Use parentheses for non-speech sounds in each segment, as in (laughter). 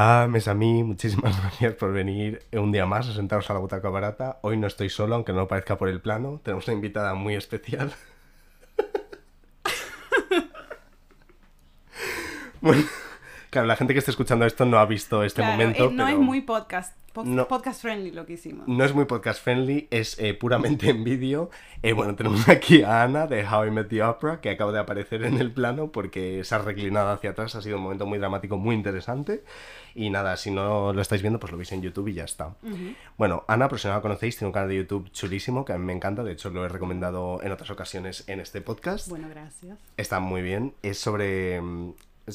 Ah, mes a mí, muchísimas (laughs) gracias por venir un día más a sentaros a la butaca barata. Hoy no estoy solo, aunque no parezca por el plano. Tenemos una invitada muy especial. (laughs) bueno, claro, la gente que está escuchando esto no ha visto este Claro, momento. eh, no pero es muy podcast, po- No. podcast friendly lo que hicimos. no es muy podcast friendly, es eh, puramente en vídeo. Eh, bueno, tenemos aquí a Ana de How I Met the Opera, que acaba de aparecer en el plano porque se ha reclinado hacia atrás. Ha sido un momento muy dramático, muy interesante. Y nada, si no lo estáis viendo, pues lo veis en YouTube y ya está. Bueno, Ana, por si no la conocéis, tiene un canal de YouTube chulísimo que a mí me encanta. De hecho, lo he recomendado en otras ocasiones en este podcast. Bueno, gracias. Está muy bien. Es sobre.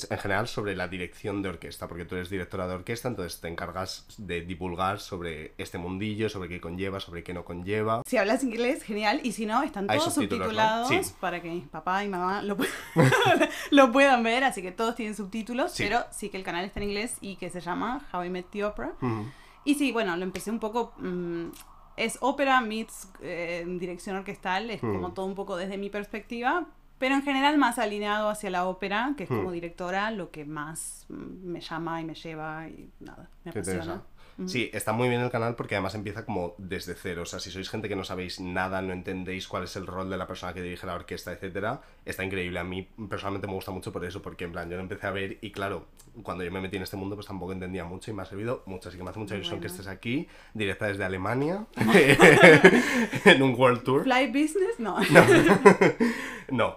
En general sobre la dirección de orquesta, porque tú eres directora de orquesta, entonces te encargas de divulgar sobre este mundillo, sobre qué conlleva, sobre qué no conlleva. Si hablas inglés, genial. Y si no, están todos subtítulos, ¿no? subtitulados Sí. para que papá y mamá lo, pu- (laughs) lo puedan ver. Así que todos tienen subtítulos. Sí. Pero sí que el canal está en inglés y que se llama How I Met the Opera. Ujú. Y sí, bueno, lo empecé un poco. mm, es ópera meets eh, dirección orquestal, es como Mm. todo un poco desde mi perspectiva, pero en general más alineado hacia la ópera, que es como Mm. directora lo que más me llama y me lleva y nada, me apasiona. Sí, está muy bien el canal porque además empieza como desde cero. O sea, si sois gente que no sabéis nada, no entendéis cuál es el rol de la persona que dirige la orquesta, etcétera, está increíble. A mí personalmente me gusta mucho por eso, porque en plan yo lo empecé a ver y claro, cuando yo me metí en este mundo pues tampoco entendía mucho y me ha servido mucho. Así que me hace mucha ilusión que Bueno. estés aquí, directa desde Alemania, (laughs) (laughs) en un World Tour. Fly Business, no. No, (laughs)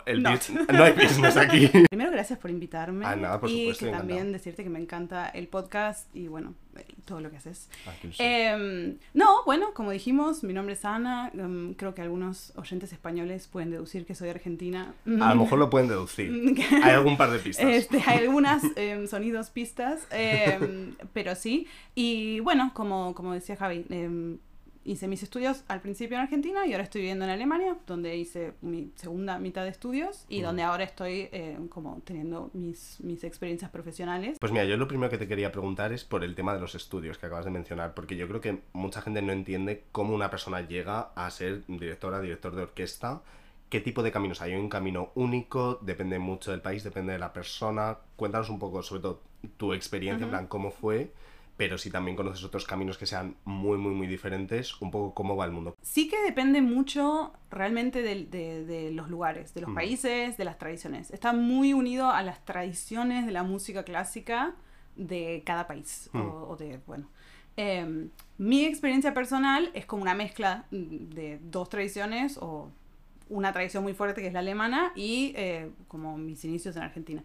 el No. no hay business aquí. (laughs) Primero, gracias por invitarme. Ah, nada, por y supuesto, que encantado. también decirte que me encanta el podcast y bueno, todo lo que haces. Ah. Em, no, bueno, como dijimos, mi nombre es Ana. em, creo que algunos oyentes españoles pueden deducir que soy argentina. A lo mejor lo pueden deducir. (laughs) Hay algún par de pistas. Este, hay algunas (laughs) em, sonidos, pistas, pero sí. Y bueno, como, como decía Javi, hice mis estudios al principio en Argentina y ahora estoy viviendo en Alemania, donde hice mi segunda mitad de estudios y donde ahora estoy em, como teniendo mis, mis experiencias profesionales. Pues mira, yo lo primero que te quería preguntar es por el tema de los estudios que acabas de mencionar, porque yo creo que mucha gente no entiende cómo una persona llega a ser directora, director de orquesta, qué tipo de caminos hay. Hay un camino único, depende mucho del país, depende de la persona. Cuéntanos un poco, sobre todo, tu experiencia, en plan, cómo fue, pero si también conoces otros caminos que sean muy, muy, muy diferentes, un poco cómo va el mundo. Sí que depende mucho realmente de, de los lugares, de los Mm. países, de las tradiciones. Está muy unido a las tradiciones de la música clásica de cada país. Mm. O, o de, bueno. Em, mi experiencia personal es como una mezcla de dos tradiciones o una tradición muy fuerte que es la alemana y eh, como mis inicios en Argentina.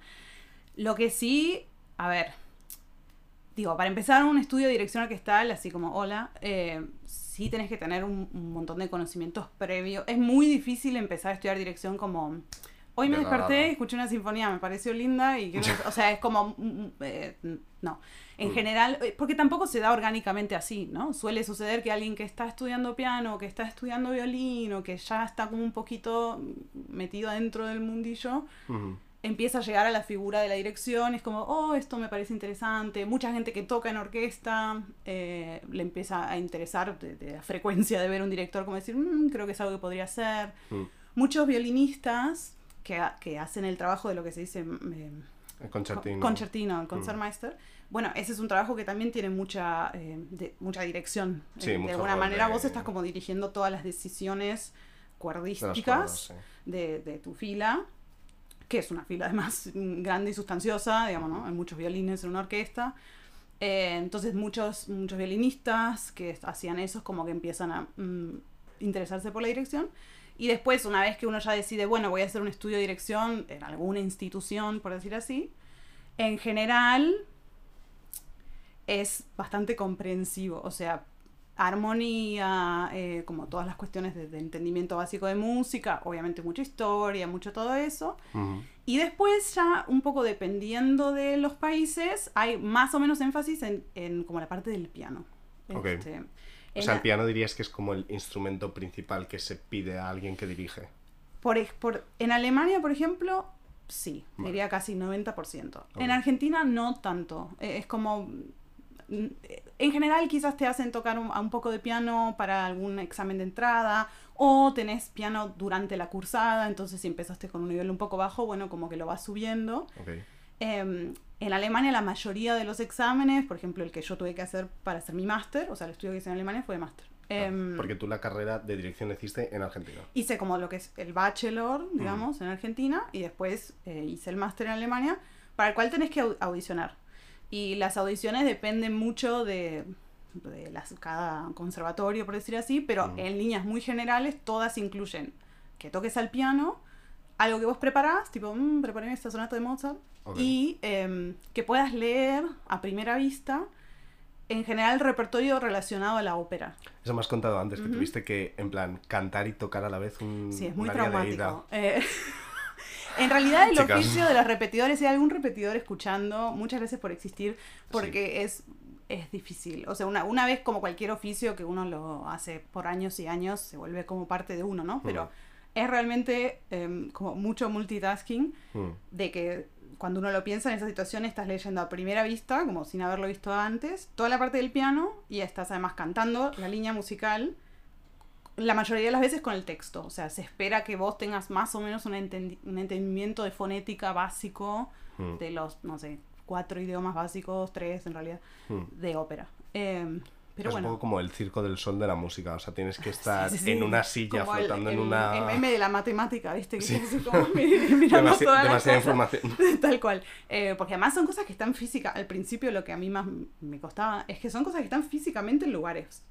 Lo que sí, a ver, digo, para empezar un estudio de dirección orquestal, así como hola, eh, sí tenés que tener un, un montón de conocimientos previos. Es muy difícil empezar a estudiar dirección como... Hoy me De desperté, nada. escuché una sinfonía, me pareció linda y (laughs) o sea, es como mm, mm, eh, no. En general, eh, porque tampoco se da orgánicamente así, ¿no? Suele suceder que alguien que está estudiando piano, que está estudiando violín o que ya está como un poquito metido adentro del mundillo. Empieza a llegar a la figura de la dirección, es como, oh, esto me parece interesante. Mucha gente que toca en orquesta eh, le empieza a interesar de, de la frecuencia de ver un director, como decir, "Mm, creo que es algo que podría hacer. Mm. Muchos violinistas que, ha- que hacen el trabajo de lo que se dice eh, El concertino. concertino, el concertmeister. Bueno, ese es un trabajo que también tiene mucha, eh, de- mucha dirección. Sí, Eh, de mucho alguna manera vos estás como dirigiendo todas las decisiones cuerdísticas sí. de, de tu fila, que es una fila además (laughs) grande y sustanciosa, digamos, ¿no? Hay muchos violines en una orquesta. Eh, entonces muchos, muchos violinistas que hacían eso es como que empiezan a mm, interesarse por la dirección. Y después, una vez que uno ya decide, bueno, voy a hacer un estudio de dirección en alguna institución, por decir así, en general es bastante comprensivo. O sea, armonía, eh, como todas las cuestiones de, de entendimiento básico de música, obviamente mucha historia, mucho todo eso. Y después ya un poco dependiendo de los países, hay más o menos énfasis en, en como la parte del piano. Este, O sea, el piano dirías que es como el instrumento principal que se pide a alguien que dirige. por, por- en Alemania, por ejemplo, sí, Vale. diría casi 90%. Ok. En Argentina no tanto. Eh, Es como... mm, En general quizás te hacen tocar un, a un poco de piano para algún examen de entrada o tenés piano durante la cursada, entonces si empezaste con un nivel un poco bajo, bueno, como que lo vas subiendo. Ok. Em, en Alemania la mayoría de los exámenes, por ejemplo el que yo tuve que hacer para hacer mi máster, o sea, el estudio que hice en Alemania fue de máster. Em, Porque tú la carrera de dirección la hiciste en Argentina. hice como lo que es el bachelor, Mm. digamos, en Argentina, y después eh, hice el máster en Alemania, para el cual tenés que au- audicionar. Y las audiciones dependen mucho de, de las, cada conservatorio, por decir así, pero Mm. en líneas muy generales todas incluyen que toques al piano, algo que vos preparás, tipo, mmm, preparé esta sonata de Mozart, Ok. y em, que puedas leer a primera vista, en general, repertorio relacionado a la ópera. Eso me has contado antes, que Ujú. tuviste que, en plan, cantar y tocar a la vez un, Sí, es muy traumático. Eh, (laughs) en realidad el Chicas. oficio de los repetidores, si hay algún repetidor escuchando, muchas gracias por existir, porque es, es difícil. O sea, una, una vez como cualquier oficio que uno lo hace por años y años, se vuelve como parte de uno, ¿no? Pero Mm. es realmente em, como mucho multitasking Mm, de que cuando uno lo piensa en esa situación estás leyendo a primera vista, como sin haberlo visto antes, toda la parte del piano y estás además cantando la línea musical la mayoría de las veces con el texto. O sea, se espera que vos tengas más o menos un, entendi- un entendimiento de fonética básico mm, de los, no sé, cuatro idiomas básicos, tres en realidad, mm. de ópera. Eh, pero es un bueno. poco como el circo del sol de la música, o sea, tienes que estar Sí, sí, sí. en una silla Como flotando el, en una... El meme de la matemática, ¿viste? Que es como (laughs) mirando Demasi- todas las demasiada información. (laughs) Tal cual. Eh, porque además son cosas que están físicas. Al principio lo que a mí más me costaba es que son cosas que están físicamente en lugares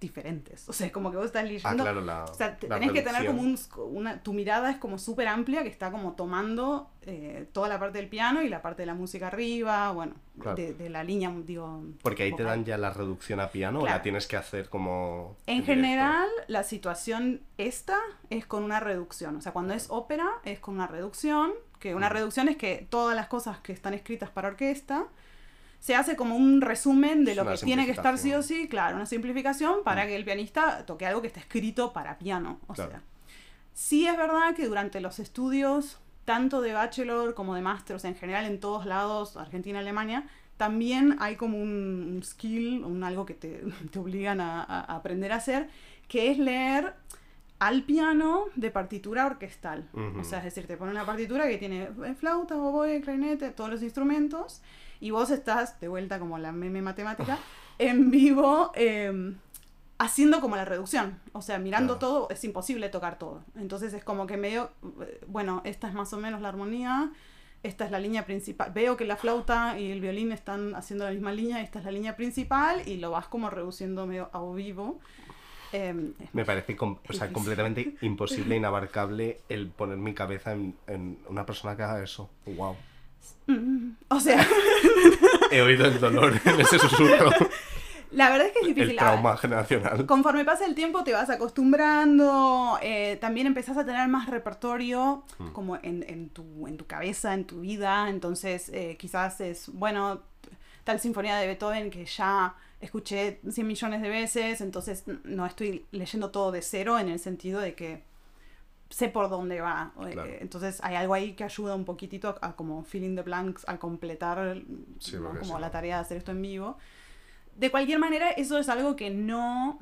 diferentes. O sea, es como que vos estás Ah, leyendo. claro, la O sea, te- tenés que tener como un, una, tu mirada es como súper amplia que está como tomando eh, toda la parte del piano y la parte de la música arriba, bueno, Claro. de, de la línea, digo. Porque ahí te vocal. dan ya la reducción a piano o Claro. la tienes que hacer como... En directo? general, la situación esta es con una reducción. O sea, cuando es ópera es con una reducción, que una Mm. reducción es que todas las cosas que están escritas para orquesta se hace como un resumen de lo que tiene que estar sí o sí, claro, una simplificación para Mm. que el pianista toque algo que está escrito para piano. O Claro. sea, sí es verdad que durante los estudios, tanto de bachelor como de máster, o sea, en general en todos lados, Argentina, Alemania, también hay como un, un skill, un algo que te, (laughs) te obligan a, a aprender a hacer, que es leer al piano de partitura orquestal. Ujú. O sea, es decir, te pone una partitura que tiene eh, flauta, oboe, clarinete, todos los instrumentos, y vos estás, de vuelta como la meme matemática, en vivo eh, haciendo como la reducción. O sea, mirando Claro. todo, es imposible tocar todo. Entonces es como que medio, eh, bueno, esta es más o menos la armonía, esta es la línea principal. Veo que la flauta y el violín están haciendo la misma línea, esta es la línea principal, y lo vas como reduciendo medio a vivo. Eh, es Me parece com- o sea, Difícil. completamente imposible, (laughs) inabarcable el poner mi cabeza en, en una persona que haga eso. Wow. Mm, O sea, (laughs) He oído el dolor en ese susurro. la verdad es que es difícil. el trauma generacional. Conforme pasa el tiempo te vas acostumbrando, eh, también empezás a tener más repertorio Mm. como en, en tu, en tu cabeza, en tu vida, entonces eh, quizás es, bueno, tal sinfonía de Beethoven que ya escuché 100 millones de veces, entonces no estoy leyendo todo de cero en el sentido de que sé por dónde va. eh, Claro. Entonces hay algo ahí que ayuda un poquitito a, a como filling the blanks, a completar Sí, ¿no? porque como la tarea de hacer esto en vivo. De cualquier manera, eso es algo que no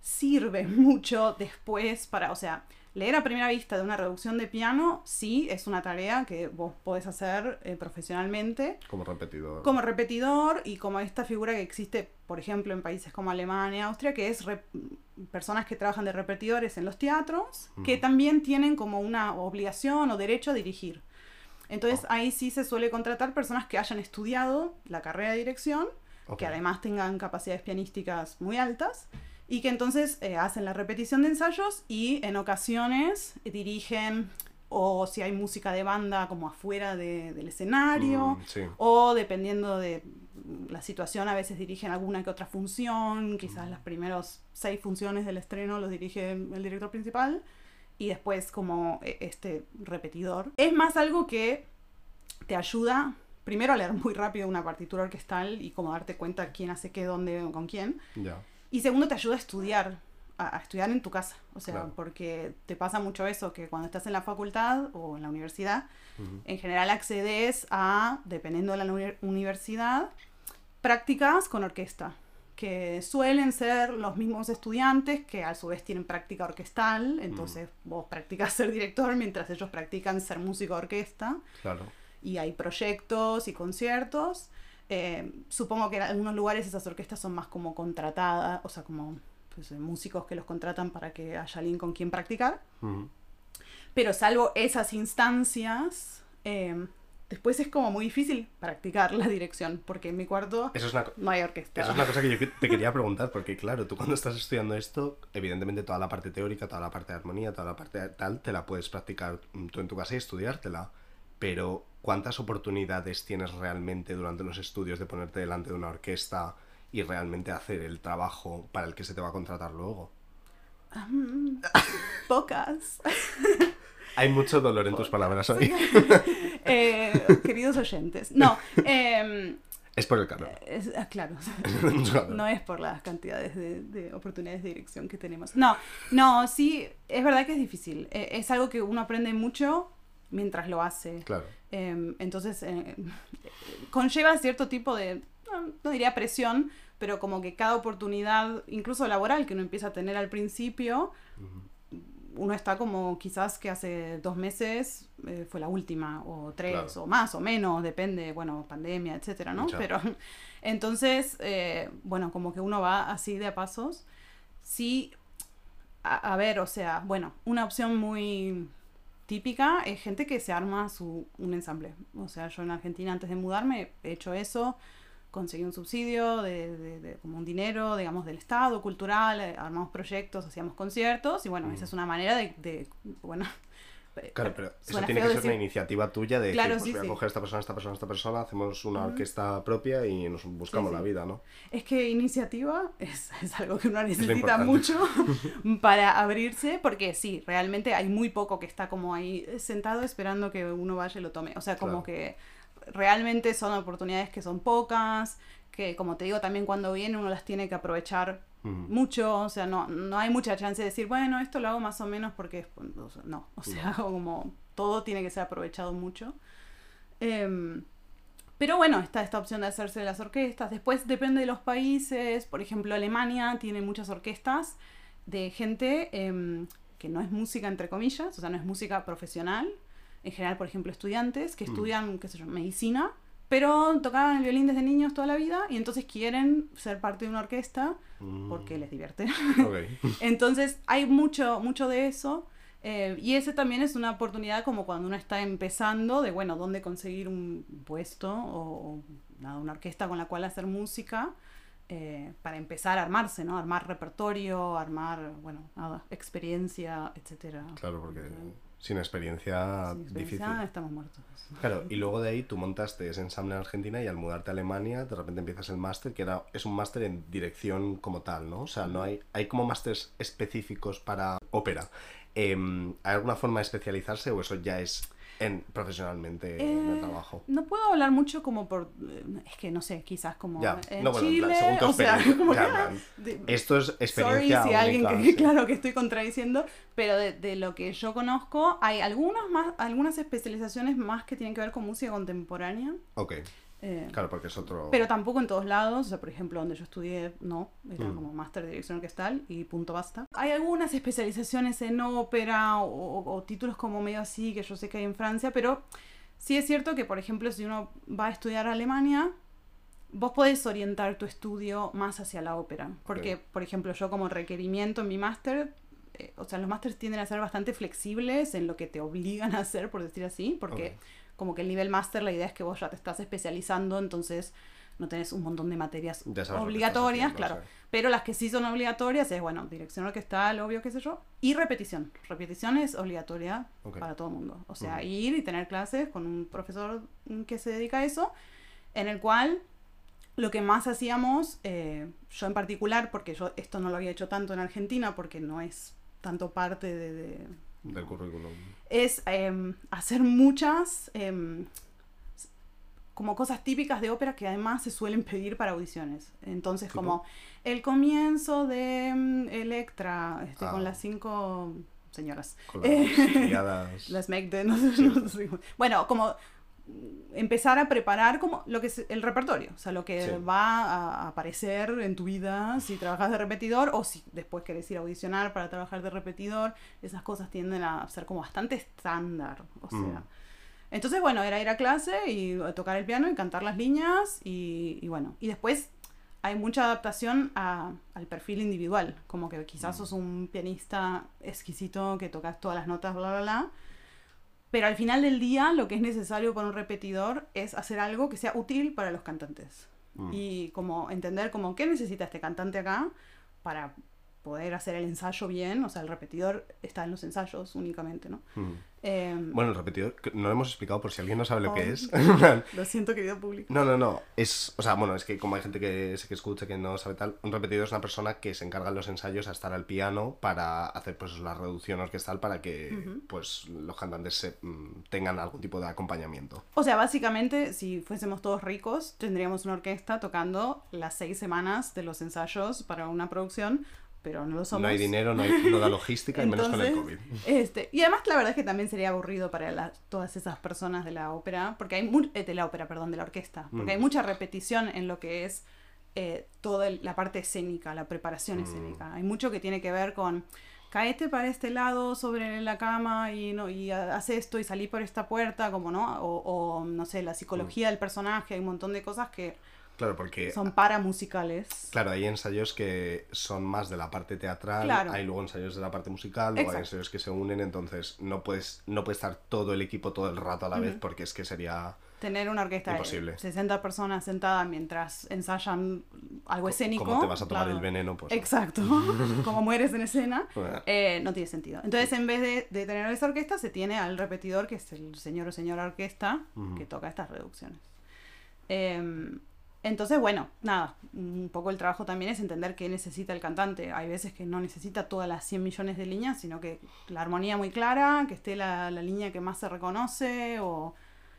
sirve (laughs) mucho después para, o sea, leer a primera vista de una reducción de piano, sí, es una tarea que vos podés hacer eh, profesionalmente Como repetidor. como repetidor y como esta figura que existe, por ejemplo, en países como Alemania, Austria, que es personas que trabajan de repetidores en los teatros, que también tienen como una obligación o derecho a dirigir. Entonces Oh. ahí sí se suele contratar personas que hayan estudiado la carrera de dirección, que además tengan capacidades pianísticas muy altas y que entonces eh, hacen la repetición de ensayos y en ocasiones dirigen o si hay música de banda como afuera de- del escenario Mm, sí. o dependiendo de la situación, a veces dirigen alguna que otra función, Mm. quizás las primeros seis funciones del estreno los dirige el director principal y después como eh, este repetidor. Es más algo que te ayuda primero a leer muy rápido una partitura orquestal y como darte cuenta quién hace qué, dónde, con quién. Ya. Y segundo, te ayuda a estudiar, a, a estudiar en tu casa. O sea, Claro. porque te pasa mucho eso, que cuando estás en la facultad o en la universidad, en general accedes a, dependiendo de la uni- universidad, prácticas con orquesta, que suelen ser los mismos estudiantes que a su vez tienen práctica orquestal, entonces vos practicas ser director mientras ellos practican ser músico de orquesta. Claro. y hay proyectos y conciertos. Eh, supongo que en algunos lugares esas orquestas son más como contratadas, o sea, como pues, eh, músicos que los contratan para que haya alguien con quien practicar. Pero salvo esas instancias, eh, después es como muy difícil practicar la dirección, porque en mi cuarto Eso es una, no hay orquesta. Eso es una cosa que yo te quería preguntar, porque claro, tú cuando estás estudiando esto, evidentemente toda la parte teórica, toda la parte de armonía, toda la parte de tal, te la puedes practicar mm, tú en tu casa y estudiártela. Pero, ¿cuántas oportunidades tienes realmente durante los estudios de ponerte delante de una orquesta y realmente hacer el trabajo para el que se te va a contratar luego? Mm, Pocas. (laughs) Hay mucho dolor en tus palabras hoy. (laughs) Eh, queridos oyentes. No, eh, Es por el calor. es- ah, claro. (laughs) No es por las cantidades de, de oportunidades de dirección que tenemos. No, no, sí, es verdad que es difícil. Eh, es algo que uno aprende mucho mientras lo hace. Claro. Eh, entonces, eh, (laughs) conlleva cierto tipo de, no, no diría presión, pero como que cada oportunidad, incluso laboral, que uno empieza a tener al principio, uno está como quizás que hace dos meses eh, fue la última, o tres, Claro. o más, o menos, depende, bueno, pandemia, etcétera, ¿no? Mucha. Pero (laughs) entonces, eh, bueno, como que uno va así de a pasos. Sí, a, a ver, o sea, bueno, una opción muy típica es gente que se arma su, un ensamble. O sea, yo en Argentina antes de mudarme he hecho eso, conseguí un subsidio de, de- de como un dinero, digamos, del Estado, cultural, eh, armamos proyectos, hacíamos conciertos y bueno, Mm. esa es una manera de, de bueno... Claro, pero eso tiene que ser decir- una iniciativa tuya de Claro, decir, pues sí, voy a coger a esta persona, esta persona, esta persona, hacemos una orquesta propia y nos buscamos Sí, la vida, ¿no? Es que iniciativa es, es algo que uno necesita mucho (laughs) (laughs) para abrirse, porque sí, realmente hay muy poco que está como ahí sentado esperando que uno vaya y lo tome. O sea, como Claro. que realmente son oportunidades que son pocas, que como te digo, también cuando viene uno las tiene que aprovechar Mucho, o sea, no, no hay mucha chance de decir, bueno, esto lo hago más o menos porque es- o sea, no, o sea, (laughs) como todo tiene que ser aprovechado mucho. Em, pero bueno, está esta opción de hacerse de las orquestas. Después depende de los países. Por ejemplo, Alemania tiene muchas orquestas de gente em, que no es música, entre comillas, o sea, no es música profesional. En general, por ejemplo, estudiantes que Mm. estudian, qué sé yo, medicina, pero tocaban el violín desde niños toda la vida y entonces quieren ser parte de una orquesta Mm. porque les divierte. (laughs) Entonces hay mucho, mucho de eso. eh, y ese también es una oportunidad como cuando uno está empezando de, bueno, dónde conseguir un puesto o, o, nada, una orquesta con la cual hacer música eh, para empezar a armarse, ¿no? Armar repertorio, armar, bueno, nada, experiencia, etcétera. Claro, porque sin experiencia, Sin experiencia difícil. estamos muertos. Claro, y luego de ahí tú montaste ese ensamble en Argentina y al mudarte a Alemania de repente empiezas el máster, que era, es un máster en dirección como tal, ¿no? O sea, no hay, hay como másters específicos para ópera. Em, ¿Hay alguna forma de especializarse o eso ya es en, profesionalmente en el Eh, trabajo? No puedo hablar mucho como por, eh, es que no sé, quizás como Ya, en no, bueno, Chile, según o sea, como ya, de- Esto es Sorry experiencia si alguien que, sí. claro, que estoy contradiciendo, pero de, de lo que yo conozco, hay algunas más, algunas especializaciones más que tienen que ver con música contemporánea, Ok, eh, claro, porque es otro... pero tampoco en todos lados, o sea, por ejemplo, donde yo estudié, no, era Mm. como máster de dirección orquestal y punto basta. Hay algunas especializaciones en ópera o, o- o títulos como medio así, que yo sé que hay en Francia, pero sí es cierto que, por ejemplo, si uno va a estudiar a Alemania, vos podés orientar tu estudio más hacia la ópera. Porque, por ejemplo, yo como requerimiento en mi máster, eh, o sea, los másters tienden a ser bastante flexibles en lo que te obligan a hacer, por decir así, porque como que el nivel máster, la idea es que vos ya te estás especializando, entonces no tenés un montón de materias obligatorias, haciendo, claro. Pero las que sí son obligatorias es, bueno, dirección orquestal, obvio, qué sé yo, y repetición. Repetición es obligatoria para todo el mundo. O sea, ir y tener clases con un profesor que se dedica a eso, en el cual lo que más hacíamos, eh, yo en particular, porque yo esto no lo había hecho tanto en Argentina, porque no es tanto parte de- de, Del currículum. es em, hacer muchas s- como cosas típicas de ópera que además se suelen pedir para audiciones. Entonces, ¿Tipo? como el comienzo de em, Electra, este, Ah. con las cinco señoras. Con Eh, las (laughs) guiadas. Las make de, no sé, no sé cómo- Bueno, como empezar a preparar como lo que es el repertorio, o sea, lo que Sí. va a aparecer en tu vida si trabajas de repetidor o si después querés ir a audicionar para trabajar de repetidor, esas cosas tienden a ser como bastante estándar, o sea. Mm. Entonces, bueno, era ir a clase y tocar el piano y cantar las líneas y, y bueno, y después hay mucha adaptación a- al perfil individual, como que quizás sos un pianista exquisito que tocas todas las notas, bla, bla, bla. Pero al final del día lo que es necesario para un repetidor es hacer algo que sea útil para los cantantes. Mm. Y como entender como qué necesita este cantante acá para poder hacer el ensayo bien. O sea, el repetidor está en los ensayos únicamente, ¿no? Mm. Em, Bueno, el repetidor, no lo hemos explicado por si alguien no sabe lo Oh. que es. (laughs) Lo siento, querido público. No, no, no. Es, o sea, bueno, es que como hay gente que que escucha que no sabe tal, un repetidor es una persona que se encarga en los ensayos a estar al piano para hacer pues la reducción orquestal para que pues los cantantes se- mm, tengan algún tipo de acompañamiento. O sea, básicamente, si fuésemos todos ricos, tendríamos una orquesta tocando las seis semanas de los ensayos para una producción, pero no lo somos. No hay dinero, no, hay, no da (laughs) logística y menos con el COVID. Este, y además la verdad es que también sería aburrido para la- todas esas personas de la ópera, porque hay mu- eh, de la ópera, perdón, de la orquesta, porque Mm. hay mucha repetición en lo que es eh, toda el- la parte escénica, la Mm. preparación escénica. Hay mucho que tiene que ver con caete para este lado sobre la cama y no y ha- haz esto y salí por esta puerta, como no, o, o, no sé, la Mm. psicología del personaje, hay un montón de cosas que Claro, porque son paramusicales. Claro, hay ensayos que son más de la parte teatral, Claro. hay luego ensayos de la parte musical, luego hay Exacto. ensayos que se unen, entonces no puedes no puede estar todo el equipo todo el rato a la vez porque es que sería Tener una orquesta Imposible. de 60 personas sentadas mientras ensayan algo escénico. como te vas a tomar claro. el veneno, pues Exacto, (laughs) como mueres en escena, Bueno. eh, no tiene sentido. Entonces, en vez de, de tener esa orquesta, se tiene al repetidor, que es el señor o señora orquesta, Ujú. que toca estas reducciones. Em, entonces, bueno, nada, un poco el trabajo también es entender qué necesita el cantante. Hay veces que no necesita todas las 100 millones de líneas, sino que la armonía muy clara, que esté la, la línea que más se reconoce, o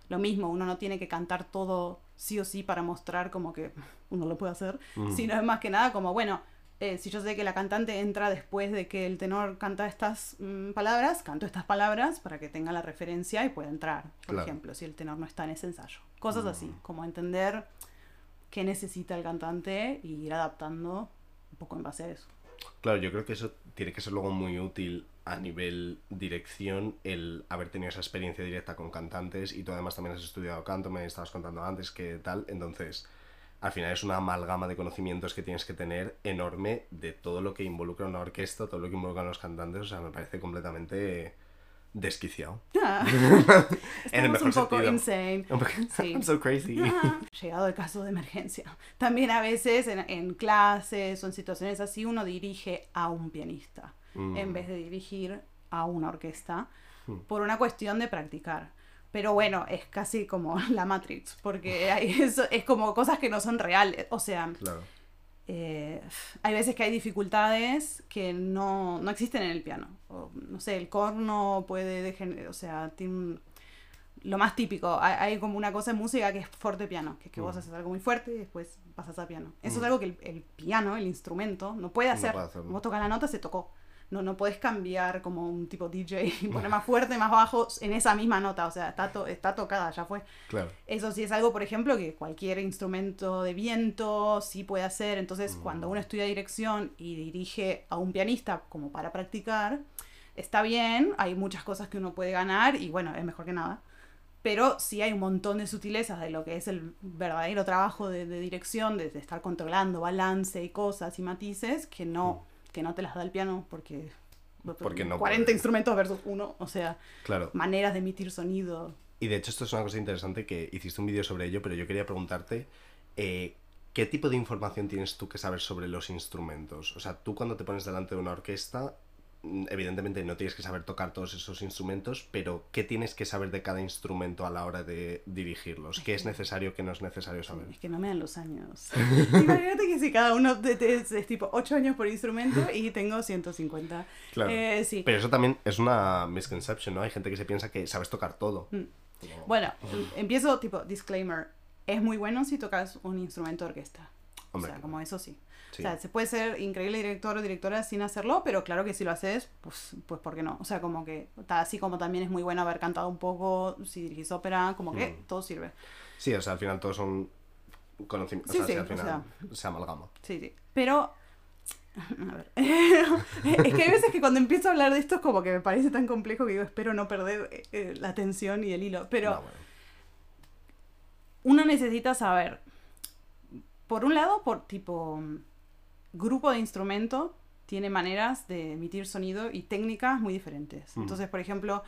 lo mismo, uno no tiene que cantar todo sí o sí para mostrar como que (laughs) uno lo puede hacer, Mm. sino es más que nada como, bueno, eh, si yo sé que la cantante entra después de que el tenor canta estas mm, palabras, canto estas palabras para que tenga la referencia y pueda entrar, por Claro. ejemplo, si el tenor no está en ese ensayo. Cosas Mm. así, como entender qué necesita el cantante y ir adaptando un poco en base a eso. Claro, yo creo que eso tiene que ser luego muy útil a nivel dirección el haber tenido esa experiencia directa con cantantes y tú además también has estudiado canto, me estabas contando antes que tal, entonces al final es una amalgama de conocimientos que tienes que tener enorme de todo lo que involucra una orquesta, todo lo que involucran los cantantes, o sea, me parece completamente desquiciado. (laughs) en el Estamos mejor un poco sentido. insane. (laughs) Sí. I'm so crazy. Llegado el caso de emergencia. También a veces en, en clases o en situaciones así uno dirige a un pianista Mm. en vez de dirigir a una orquesta Mm. por una cuestión de practicar. Pero bueno, es casi como (laughs) la Matrix, porque hay eso, es como cosas que no son reales. O sea, Claro. Eh, hay veces que hay dificultades que no, no existen en el piano. O, no sé, el corno puede o sea, tiene lo más típico, hay, hay como una cosa en música que es forte piano, que es que vos Mm. haces algo muy fuerte y después pasas a piano. Eso Mm. es algo que el, el piano, el instrumento, no puede No hacer. hacerlo. Vos tocas la nota, se tocó. No, no puedes cambiar como un tipo DJ y poner más fuerte, más bajo en esa misma nota. O sea, está, to- está tocada, ya fue. Claro. Eso sí es algo, por ejemplo, que cualquier instrumento de viento sí puede hacer. Entonces, Mm. cuando uno estudia dirección y dirige a un pianista como para practicar, está bien, hay muchas cosas que uno puede ganar y bueno, es mejor que nada. Pero sí hay un montón de sutilezas de lo que es el verdadero trabajo de, de dirección, de, de estar controlando balance y cosas y matices que no, que no te las da el piano porque, Porque no 40 puede. instrumentos versus uno, o sea, Claro. maneras de emitir sonido. Y de hecho esto es una cosa interesante que hiciste un vídeo sobre ello, pero yo quería preguntarte eh, ¿qué tipo de información tienes tú que saber sobre los instrumentos? O sea, tú cuando te pones delante de una orquesta, evidentemente no tienes que saber tocar todos esos instrumentos, pero ¿qué tienes que saber de cada instrumento a la hora de dirigirlos? ¿Qué es necesario, qué no es necesario saber? Es que no me dan los años. (laughs) Imagínate que si cada uno es, es tipo 8 años por instrumento y tengo 150. Claro. Eh, sí. Pero eso también es una misconception, ¿no? Hay gente que se piensa que sabes tocar todo. Mm. Como- Bueno, (laughs) empiezo tipo disclaimer. Es muy bueno si tocas un instrumento de orquesta. Hombre, o sea, como eso sí. Sí. O sea, se puede ser increíble director o directora sin hacerlo, pero claro que si lo haces, pues, pues ¿por qué no? O sea, como que, así como también es muy bueno haber cantado un poco, si dirigís ópera, como que Mm. todo sirve. Sí, o sea, al final todos son conocimientos. Sí, o sea, sí, al o final se amalgama. Sí, sí. Pero (laughs) A ver. (laughs) es que hay veces que cuando empiezo a hablar de esto es como que me parece tan complejo que digo, espero no perder eh, eh, la atención y el hilo. Pero No, bueno. uno necesita saber, por un lado, por tipo grupo de instrumento, tiene maneras de emitir sonido y técnicas muy diferentes. Entonces, por ejemplo,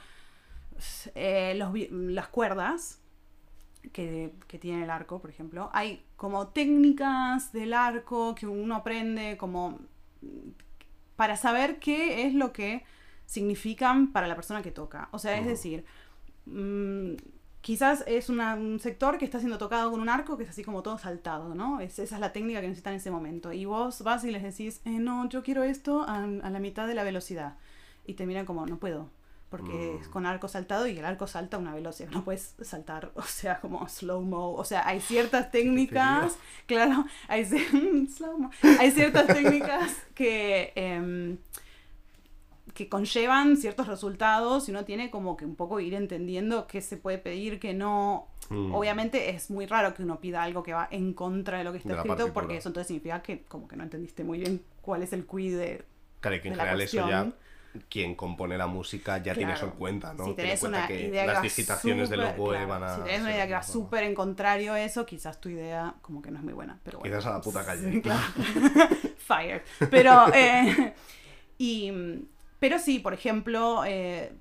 eh, los las cuerdas que, que tiene el arco, por ejemplo, hay como técnicas del arco que uno aprende como para saber qué es lo que significan para la persona que toca. O sea, es decir, mm, quizás es una- un sector que está siendo tocado con un arco que es así como todo saltado, ¿no? Es, esa es la técnica que necesitan en ese momento. Y vos vas y les decís, eh, no, yo quiero esto a, a la mitad de la velocidad. Y te miran como, no puedo. Porque Mm. es con arco saltado y el arco salta a una velocidad. No puedes saltar, (laughs) o sea, como slow-mo. O sea, hay ciertas técnicas, claro, hay, ci- (laughs) slow-mo. hay ciertas técnicas que, em, que conllevan ciertos resultados y uno tiene como que un poco ir entendiendo qué se puede pedir, qué no. Mm. Obviamente es muy raro que uno pida algo que va en contra de lo que está De escrito, porque eso entonces significa que como que no entendiste muy bien cuál es el quid de... Claro, que en de general eso ya quien compone la música ya tiene eso en Claro. cuenta, ¿no? Si tenés una que idea que las va digitaciones del súper- oboe claro, van a. Si tenés una idea que va de súper en contrario a eso, quizás tu idea como que no es muy buena. Pero bueno. Quizás a la puta calle. Sí, claro. (laughs) (laughs) Fire. Pero, eh, (laughs) y, pero sí, por ejemplo, eh,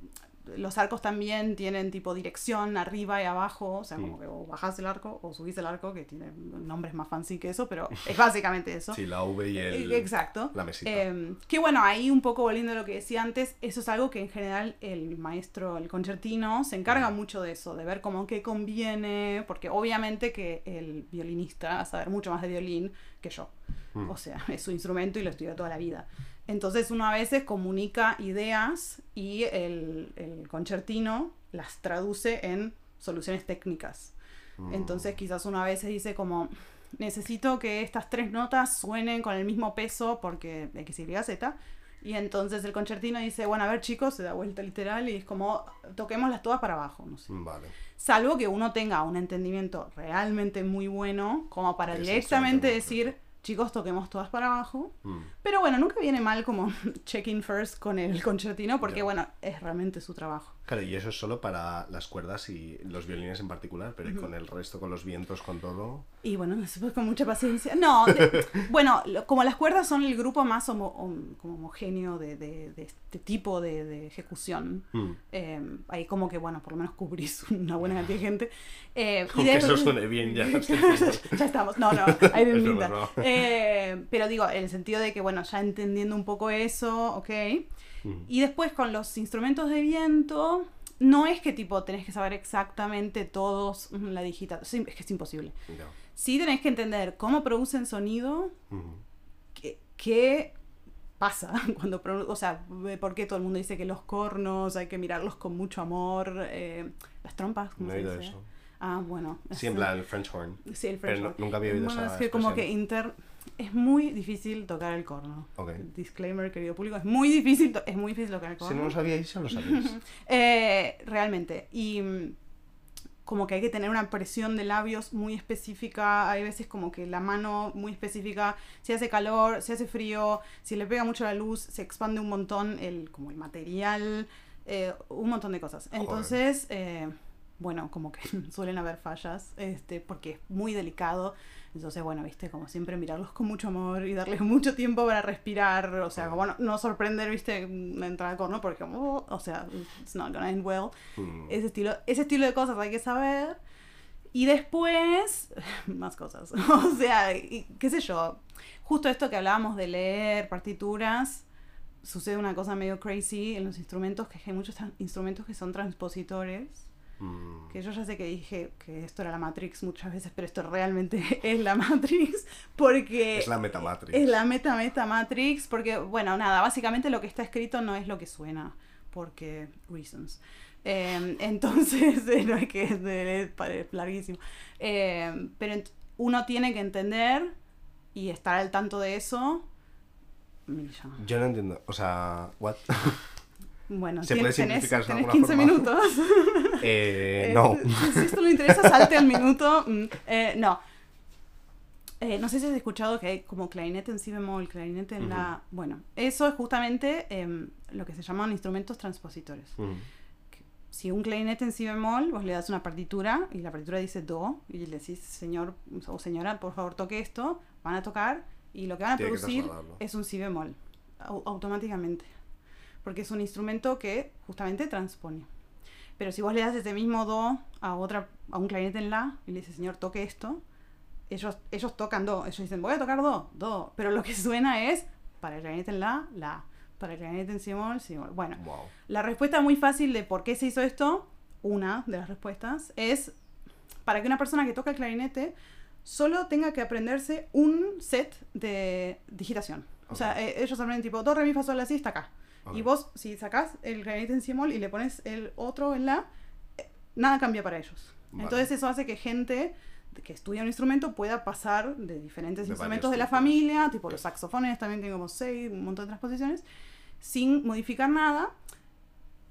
los arcos también tienen tipo dirección arriba y abajo, o sea, como que o bajás el arco o subís el arco, que tiene nombres más fancy que eso, pero es básicamente eso. Sí, la V y el. Eh, Exacto. La mesita. Eh, que bueno, ahí un poco volviendo a lo que decía antes, eso es algo que en general el maestro, el concertino, se encarga mucho de eso, de ver cómo qué conviene, porque obviamente que el violinista va a saber mucho más de violín que yo. Mm. O sea, (laughs) es su instrumento y lo estudia toda la vida. Entonces uno a veces comunica ideas y el, el concertino las traduce en soluciones técnicas. Mm. Entonces quizás una vez se dice como, necesito que estas tres notas suenen con el mismo peso porque X, Y, Z. Y entonces el concertino dice, bueno, a ver chicos, se da vuelta literal y es como, toquémoslas todas para abajo, no sé. Vale. Salvo que uno tenga un entendimiento realmente muy bueno como para directamente decir, chicos, toquemos todas para abajo. Mm. Pero bueno, nunca viene mal como (laughs) check-in first con el concertino porque bueno, es realmente su trabajo. Claro, y eso es solo para las cuerdas y los violines en particular, pero y con el resto, con los vientos, con todo. Y bueno, después con mucha paciencia. No, de- (laughs) bueno, como las cuerdas son el grupo más homo- hom- como homogéneo de, de- de este tipo de, ejecución, Mm. eh, ahí como que, bueno, por lo menos cubrís una buena cantidad de gente. Eh, y de- eso suene bien ya. (laughs) ya estamos. No, no, (laughs) that. no. Eh, pero digo, en el sentido de que, bueno, ya entendiendo un poco eso, ok. Y después con los instrumentos de viento, no es que tipo tenés que saber exactamente todos la digital. Sí, es que es imposible. Ya. Sí tenés que entender cómo producen sonido, Mm. qué, qué pasa (laughs) cuando o sea, por qué todo el mundo dice que los cornos hay que mirarlos con mucho amor, eh, las trompas, ¿cómo No se dice? eso. Ah, bueno. Sí, en es- plan el French horn. Sí, el Pero French no- horn. nunca había oído Bueno, esa es que como que expresión. inter... Es muy difícil tocar el corno. Ok. Disclaimer, querido público, es muy difícil, es muy difícil tocar el Si corno. no lo sabíais, ya lo sabéis. (laughs) Eh, realmente. Y mm, como que hay que tener una presión de labios muy específica. Hay veces como que la mano muy específica. Si hace calor, si hace frío, si le pega mucho la luz, se expande un montón el, como el material. eh, un montón de cosas. Entonces, eh, bueno, como que (laughs) suelen haber fallas, este, porque es muy delicado. Entonces, bueno, viste, como siempre mirarlos con mucho amor y darles mucho tiempo para respirar. O sea, como no, no sorprender, viste, una entrada corno, porque como, oh, o sea, it's not gonna end well. Mm. Ese estilo, ese estilo de cosas hay que saber. Y después, (laughs) más cosas. (laughs) O sea, y qué sé yo, justo esto que hablábamos de leer partituras, sucede una cosa medio crazy en los instrumentos, que hay muchos instrumentos que son transpositores. Mm. Que yo ya sé que dije que esto era la Matrix muchas veces, pero esto realmente (laughs) es la Matrix, porque Es la Metamatrix. es la meta meta Matrix, porque, bueno, nada, básicamente lo que está escrito no es lo que suena, porque reasons. Eh, (laughs) entonces, (laughs) no es que es, de- es larguísimo. Eh, pero uno tiene que entender y estar al tanto de eso. Yo no entiendo. O sea, ¿what? Bueno, ¿Se puede tenés, simplificar de tenés alguna 15 forma? minutos. (laughs) eh, Eh, no. Si esto le interesa, (laughs) salte al minuto. Mm, eh, no. Eh, no sé si has escuchado que hay como clarinete en si bemol, clarinete en la... Bueno, eso es justamente em, lo que se llaman instrumentos transpositores. Ujú. Si un clarinete en si bemol, vos le das una partitura y la partitura dice do y le decís, señor o señora, por favor toque esto, van a tocar y lo que van a Tiene producir es un si bemol, au- automáticamente. Porque es un instrumento que justamente transpone. Pero si vos le das ese mismo do a otra a un clarinete en la y le dices, señor, toque esto, ellos, ellos tocan do. Ellos dicen, voy a tocar do, do. Pero lo que suena es, para el clarinete en la, la. Para el clarinete en si bemol, si bemol. Bueno, Wow. la respuesta muy fácil de por qué se hizo esto, una de las respuestas, es para que una persona que toca el clarinete solo tenga que aprenderse un set de digitación. O sea, eh, ellos aprenden tipo do, re, mi, fa, sol, la, si, está acá. Y vos, si sacás el clarinete en si bemol y le pones el otro en la, eh, nada cambia para ellos. Vale. Entonces eso hace que gente que estudia un instrumento pueda pasar de diferentes De instrumentos de la tipos. familia, tipo los saxofones también tienen como seis, un montón de transposiciones, sin modificar nada.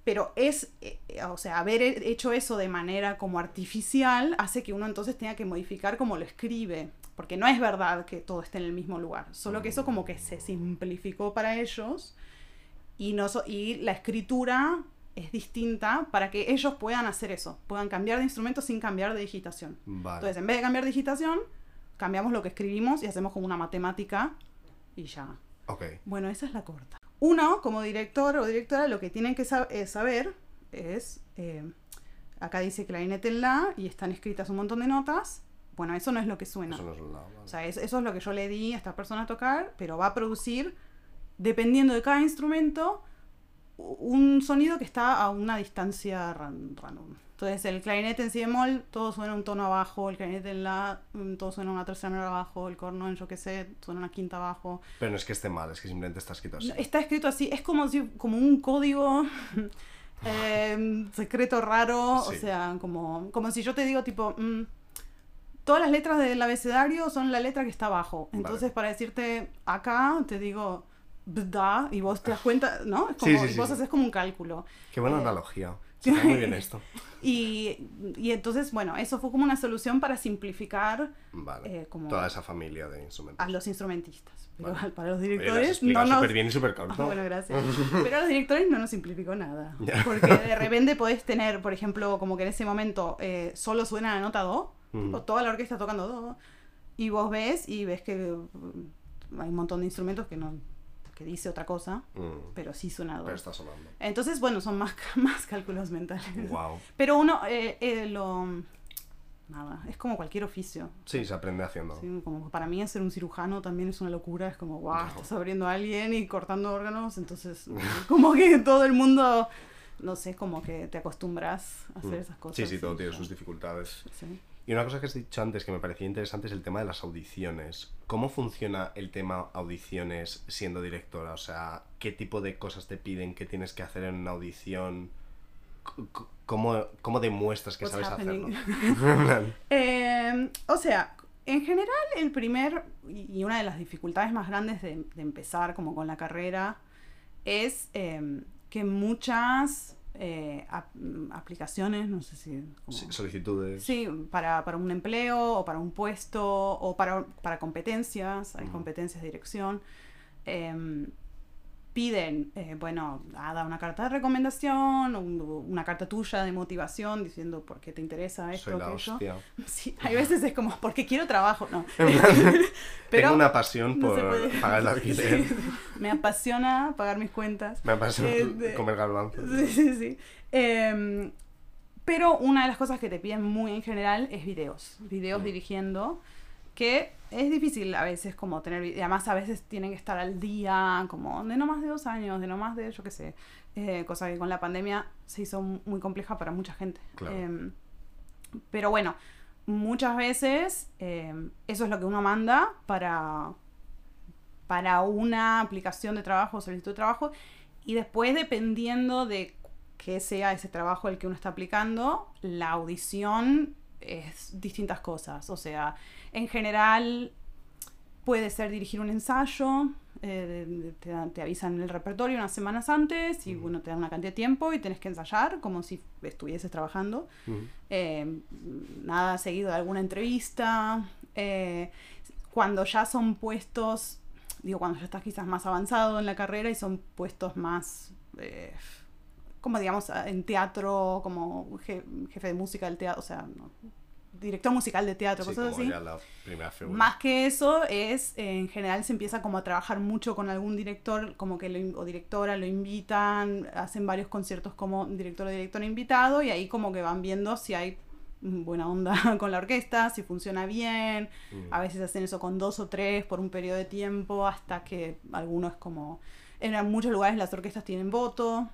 Pero es, eh, eh, o sea, haber he- hecho eso de manera como artificial hace que uno entonces tenga que modificar como lo escribe. Porque no es verdad que todo esté en el mismo lugar. Solo que eso como que se simplificó para ellos y, no so- y la escritura es distinta para que ellos puedan hacer eso. Puedan cambiar de instrumento sin cambiar de digitación. Vale. Entonces, en vez de cambiar de digitación, cambiamos lo que escribimos y hacemos como una matemática y ya. ok. Bueno, esa es la corta. Uno, como director o directora, lo que tienen que sab- eh, saber es, eh, acá dice clarinete en la y están escritas un montón de notas. Bueno, eso no es lo que suena. Eso no es un lado. vale. O sea, es- eso es lo que yo le di a esta persona a tocar, pero va a producir, dependiendo de cada instrumento, un sonido que está a una distancia ran- random. Entonces, el clarinete en si bemol, todo suena un tono abajo, el clarinete en la, mm, todo suena una tercera menor abajo, el corno en yo qué sé, suena una quinta abajo. Pero no es que esté mal, es que simplemente está escrito así. Está escrito así, es como si como un código (laughs) eh, secreto raro, o sea, como, como si yo te digo tipo, mm, todas las letras del abecedario son la letra que está abajo. Entonces, Vale. para decirte acá, te digo bda y vos te das cuenta, ¿no? Es Sí, como, sí, y sí, vos sí. haces como un cálculo. Qué buena Eh, analogía. (laughs) Está muy bien esto. Y, y entonces, bueno, eso fue como una solución para simplificar Vale. eh, como Toda esa familia de instrumentos. a los instrumentistas. Pero Vale. para los Oye, directores no explicado nos... súper bien y súper (laughs) Ah, corto. bueno, gracias. (laughs) Pero a los directores no nos simplificó nada. Ya. Porque de repente podés tener, por ejemplo, como que en ese momento eh, solo suena la nota do, Ujú. tipo, toda la orquesta tocando do, y vos ves y ves que mm, hay un montón de instrumentos que no que dice otra cosa, Mm, pero sí suena pero está sonando. Entonces, bueno, son más, (laughs) más cálculos mentales. Wow. Pero uno eh, eh, lo... Nada, es como cualquier oficio. Sí, se aprende haciendo. Sí, como para mí ser un cirujano también es una locura, es como, wow, No. estás abriendo a alguien y cortando órganos, entonces (laughs) como que todo el mundo, no sé, como que te acostumbras a hacer Mm. esas cosas. Sí, sí, todo tiene sus dificultades. Sí. Y una cosa que has dicho antes que me parecía interesante es el tema de las audiciones. ¿Cómo funciona el tema audiciones siendo directora? O sea, ¿qué tipo de cosas te piden? ¿Qué tienes que hacer en una audición? ¿Cómo, cómo demuestras que What's sabes happening? hacerlo? (laughs) (laughs) Eh, o sea, en general el primer y y una de las dificultades más grandes de, de empezar como con la carrera es eh, que muchas eh, ap- mm, aplicaciones, no sé si... como- Sí, solicitudes. Sí, para, para un empleo o para un puesto o para, para competencias, hay competencias de dirección. em, piden, eh, bueno, da una carta de recomendación, un- una carta tuya de motivación diciendo por qué te interesa esto Soy la hostia. (laughs) Sí, hay veces es como, porque quiero trabajo, no. (laughs) (laughs) Tengo una pasión por pagar el alquiler. Sí, me apasiona pagar mis cuentas. Me apasiona Eh, comer garbanzos. Sí, sí, sí. Em, pero una de las cosas que te piden muy en general es videos. Videos Mm. dirigiendo. Que es difícil a veces como tener... y Además a veces tienen que estar al día, como de no más de dos años, de no más de, yo qué sé. eh, cosa que con la pandemia se hizo muy compleja para mucha gente. Claro. Em, pero bueno, muchas veces em, eso es lo que uno manda para, para una aplicación de trabajo o solicitud de trabajo. Y después, dependiendo de qué sea ese trabajo el que uno está aplicando, la audición es distintas cosas. O sea, en general puede ser dirigir un ensayo, eh, te, te avisan el repertorio unas semanas antes y bueno, te dan una cantidad de tiempo y tenés que ensayar como si estuvieses trabajando. Eh, nada seguido de alguna entrevista. Eh, cuando ya son puestos, digo, cuando ya estás quizás más avanzado en la carrera y son puestos más, como digamos, en teatro, como je- jefe de música del teatro, o sea, no, director musical de teatro, Sí, cosas como así. la primera figura. Más que eso es, en general se empieza como a trabajar mucho con algún director, como que lo, o directora lo invitan, hacen varios conciertos como director o directora invitado y ahí como que van viendo si hay buena onda (laughs) con la orquesta, si funciona bien, Mm. a veces hacen eso con dos o tres por un periodo de tiempo hasta que algunos como, en muchos lugares las orquestas tienen voto.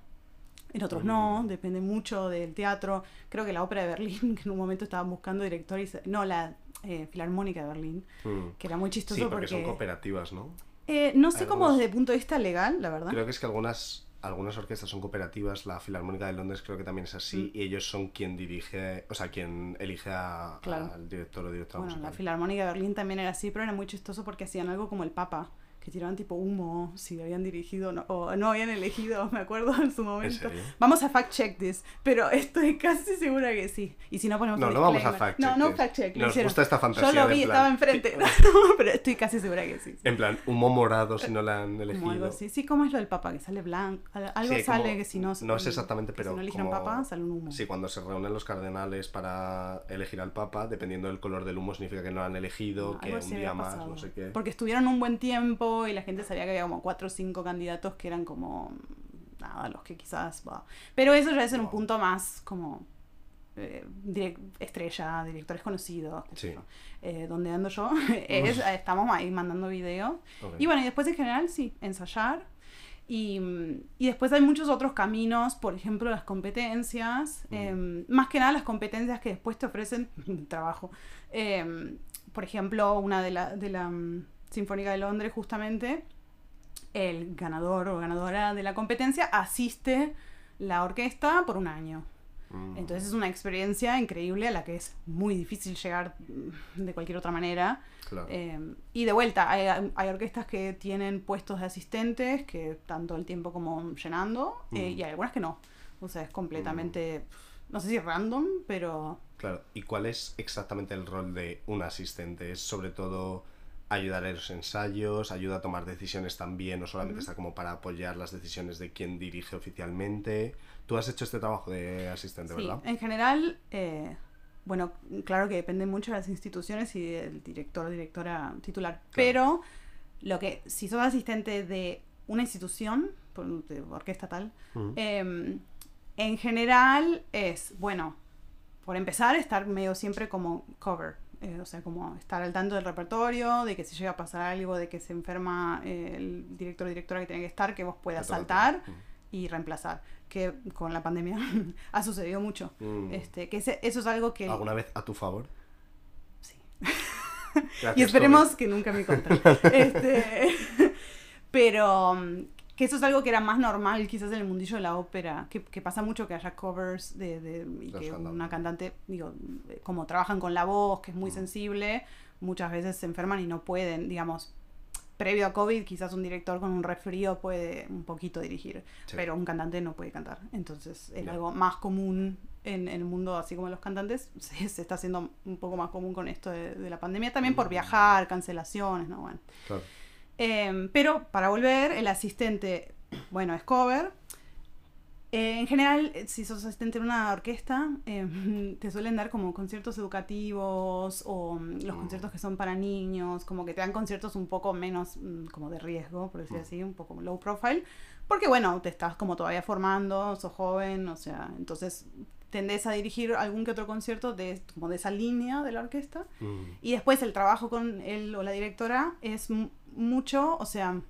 En otros no, depende mucho del teatro. Creo que la ópera de Berlín, (laughs) que en un momento estaban buscando director y se- no, la eh, Filarmónica de Berlín, Mm. que era muy chistoso Sí, porque, porque... son cooperativas, ¿no? Eh, no sé cómo desde el punto de vista legal, la verdad. Creo que es que algunas, algunas orquestas son cooperativas, la Filarmónica de Londres creo que también es así, Mm. y ellos son quien dirige, o sea, quien elige a- Claro. al director o directora Bueno, la. Filarmónica de Berlín también era así, pero era muy chistoso porque hacían algo como el Papa, que tiraban tipo humo si habían dirigido no- o no habían elegido, (laughs) me acuerdo en su ¿En momento. Vamos a fact check this, pero estoy (laughs) casi segura que sí. Y si no ponemos No, no vamos a fact No, check no this. fact check. Nos hicieron. gusta esta fantasía Yo lo vi, en plan- estaba enfrente. (laughs) pero estoy casi segura que sí. En plan, humo morado si no la han elegido. Como algo así. Sí, como es lo del Papa, que sale blanco. Algo Sí, sale que si no... no sé exactamente, pero Si no eligen como- Papa, sale un humo. Sí, cuando se reúnen los cardenales para elegir al Papa, dependiendo del color del humo, significa que no lo han elegido, No, que un día más, pasado. no sé qué. Porque estuvieron un buen tiempo y la gente sabía que había como cuatro o cinco candidatos que eran como nada, los que quizás va. Pero eso ya es en un punto más como eh, direc- estrella, directores conocidos. Sí. Eh, donde ando yo, (laughs) es, estamos ahí mandando videos. Y bueno, y después en general sí, ensayar. Y, mm, y después hay muchos otros caminos, por ejemplo, las competencias, em, más que nada las competencias que después te ofrecen (laughs) trabajo. Em, por ejemplo, una de la, de la mm, Sinfónica de Londres, justamente, el ganador o ganadora de la competencia asiste la orquesta por un año. Mm. Entonces es una experiencia increíble a la que es muy difícil llegar mm, de cualquier otra manera. Claro. Eh, y de vuelta, hay, hay orquestas que tienen puestos de asistentes que todo el tiempo como llenando eh, Mm. y hay algunas que no. O sea, es completamente, no sé si random, pero Claro, ¿y cuál es exactamente el rol de un asistente? ¿Es sobre todo ayudar a los ensayos, ayuda a tomar decisiones también, o solamente está como para apoyar las decisiones de quien dirige oficialmente? Tú has hecho este trabajo de asistente, sí, ¿verdad? en general, eh, bueno, claro que depende mucho de las instituciones y del director o directora titular, pero lo que, si sos asistente de una institución, de orquesta tal. Eh, en general es, bueno, por empezar, estar medio siempre como cover. Eh, o sea, como estar al tanto del repertorio, de que si llega a pasar algo, de que se enferma eh, el director o directora que tiene que estar, que vos puedas saltar y reemplazar. Que con la pandemia (laughs) ha sucedido mucho. Mm. Este, que ese- eso es algo que... ¿Alguna vez a tu favor? Sí. Gracias, (laughs) y esperemos que nunca me conten. (laughs) este, pero mm, que eso es algo que era más normal quizás en el mundillo de la ópera, que, que pasa mucho que haya covers de, de- y que una cantante, digo, eh, como trabajan con la voz, que es muy Mm. sensible, muchas veces se enferman y no pueden, digamos, previo a COVID quizás un director con un resfrío puede un poquito dirigir, Sí. pero un cantante no puede cantar. Entonces es algo más común en el mundo, así como los cantantes, (laughs) se, se está haciendo un poco más común con esto de, de la pandemia, también por Mm. viajar, cancelaciones, ¿no? Bueno. Claro. Em, pero para volver, el asistente, bueno, es cover. Eh, en general, si sos asistente en una orquesta, em, (laughs) te suelen dar como conciertos educativos o mm, los Mm. conciertos que son para niños, como que te dan conciertos un poco menos mm, como de riesgo, por decir así, un poco low profile, porque bueno, te estás como todavía formando, sos joven, o sea, entonces tendés a dirigir algún que otro concierto de, como de esa línea de la orquesta. Mm. Y después el trabajo con él o la directora es mu- mucho, o sea,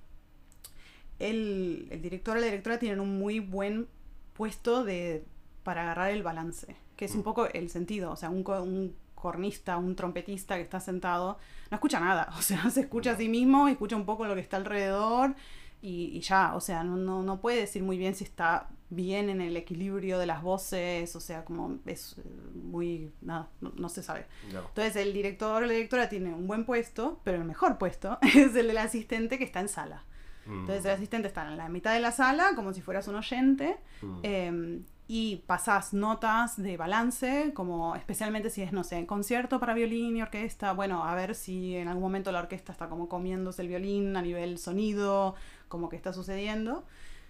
el, el director o la directora tienen un muy buen puesto de, para agarrar el balance, que es un Mm. poco el sentido, o sea, un, un cornista, un trompetista que está sentado, no escucha nada, (laughs) o sea, se escucha a sí mismo, escucha un poco lo que está alrededor y, y ya, o sea, no, no, no puede decir muy bien si está bien en el equilibrio de las voces, o sea, como es eh, muy, nada, no, no se sabe. Ya. Entonces el director o la directora tiene un buen puesto, pero el mejor puesto (laughs) es el del asistente que está en sala. Mm. Entonces el asistente está en la mitad de la sala, como si fueras un oyente, Mm. eh, y pasás notas de balance, como especialmente si es, no sé, concierto para violín y orquesta, bueno, a ver si en algún momento la orquesta está como comiéndose el violín a nivel sonido, como que está sucediendo.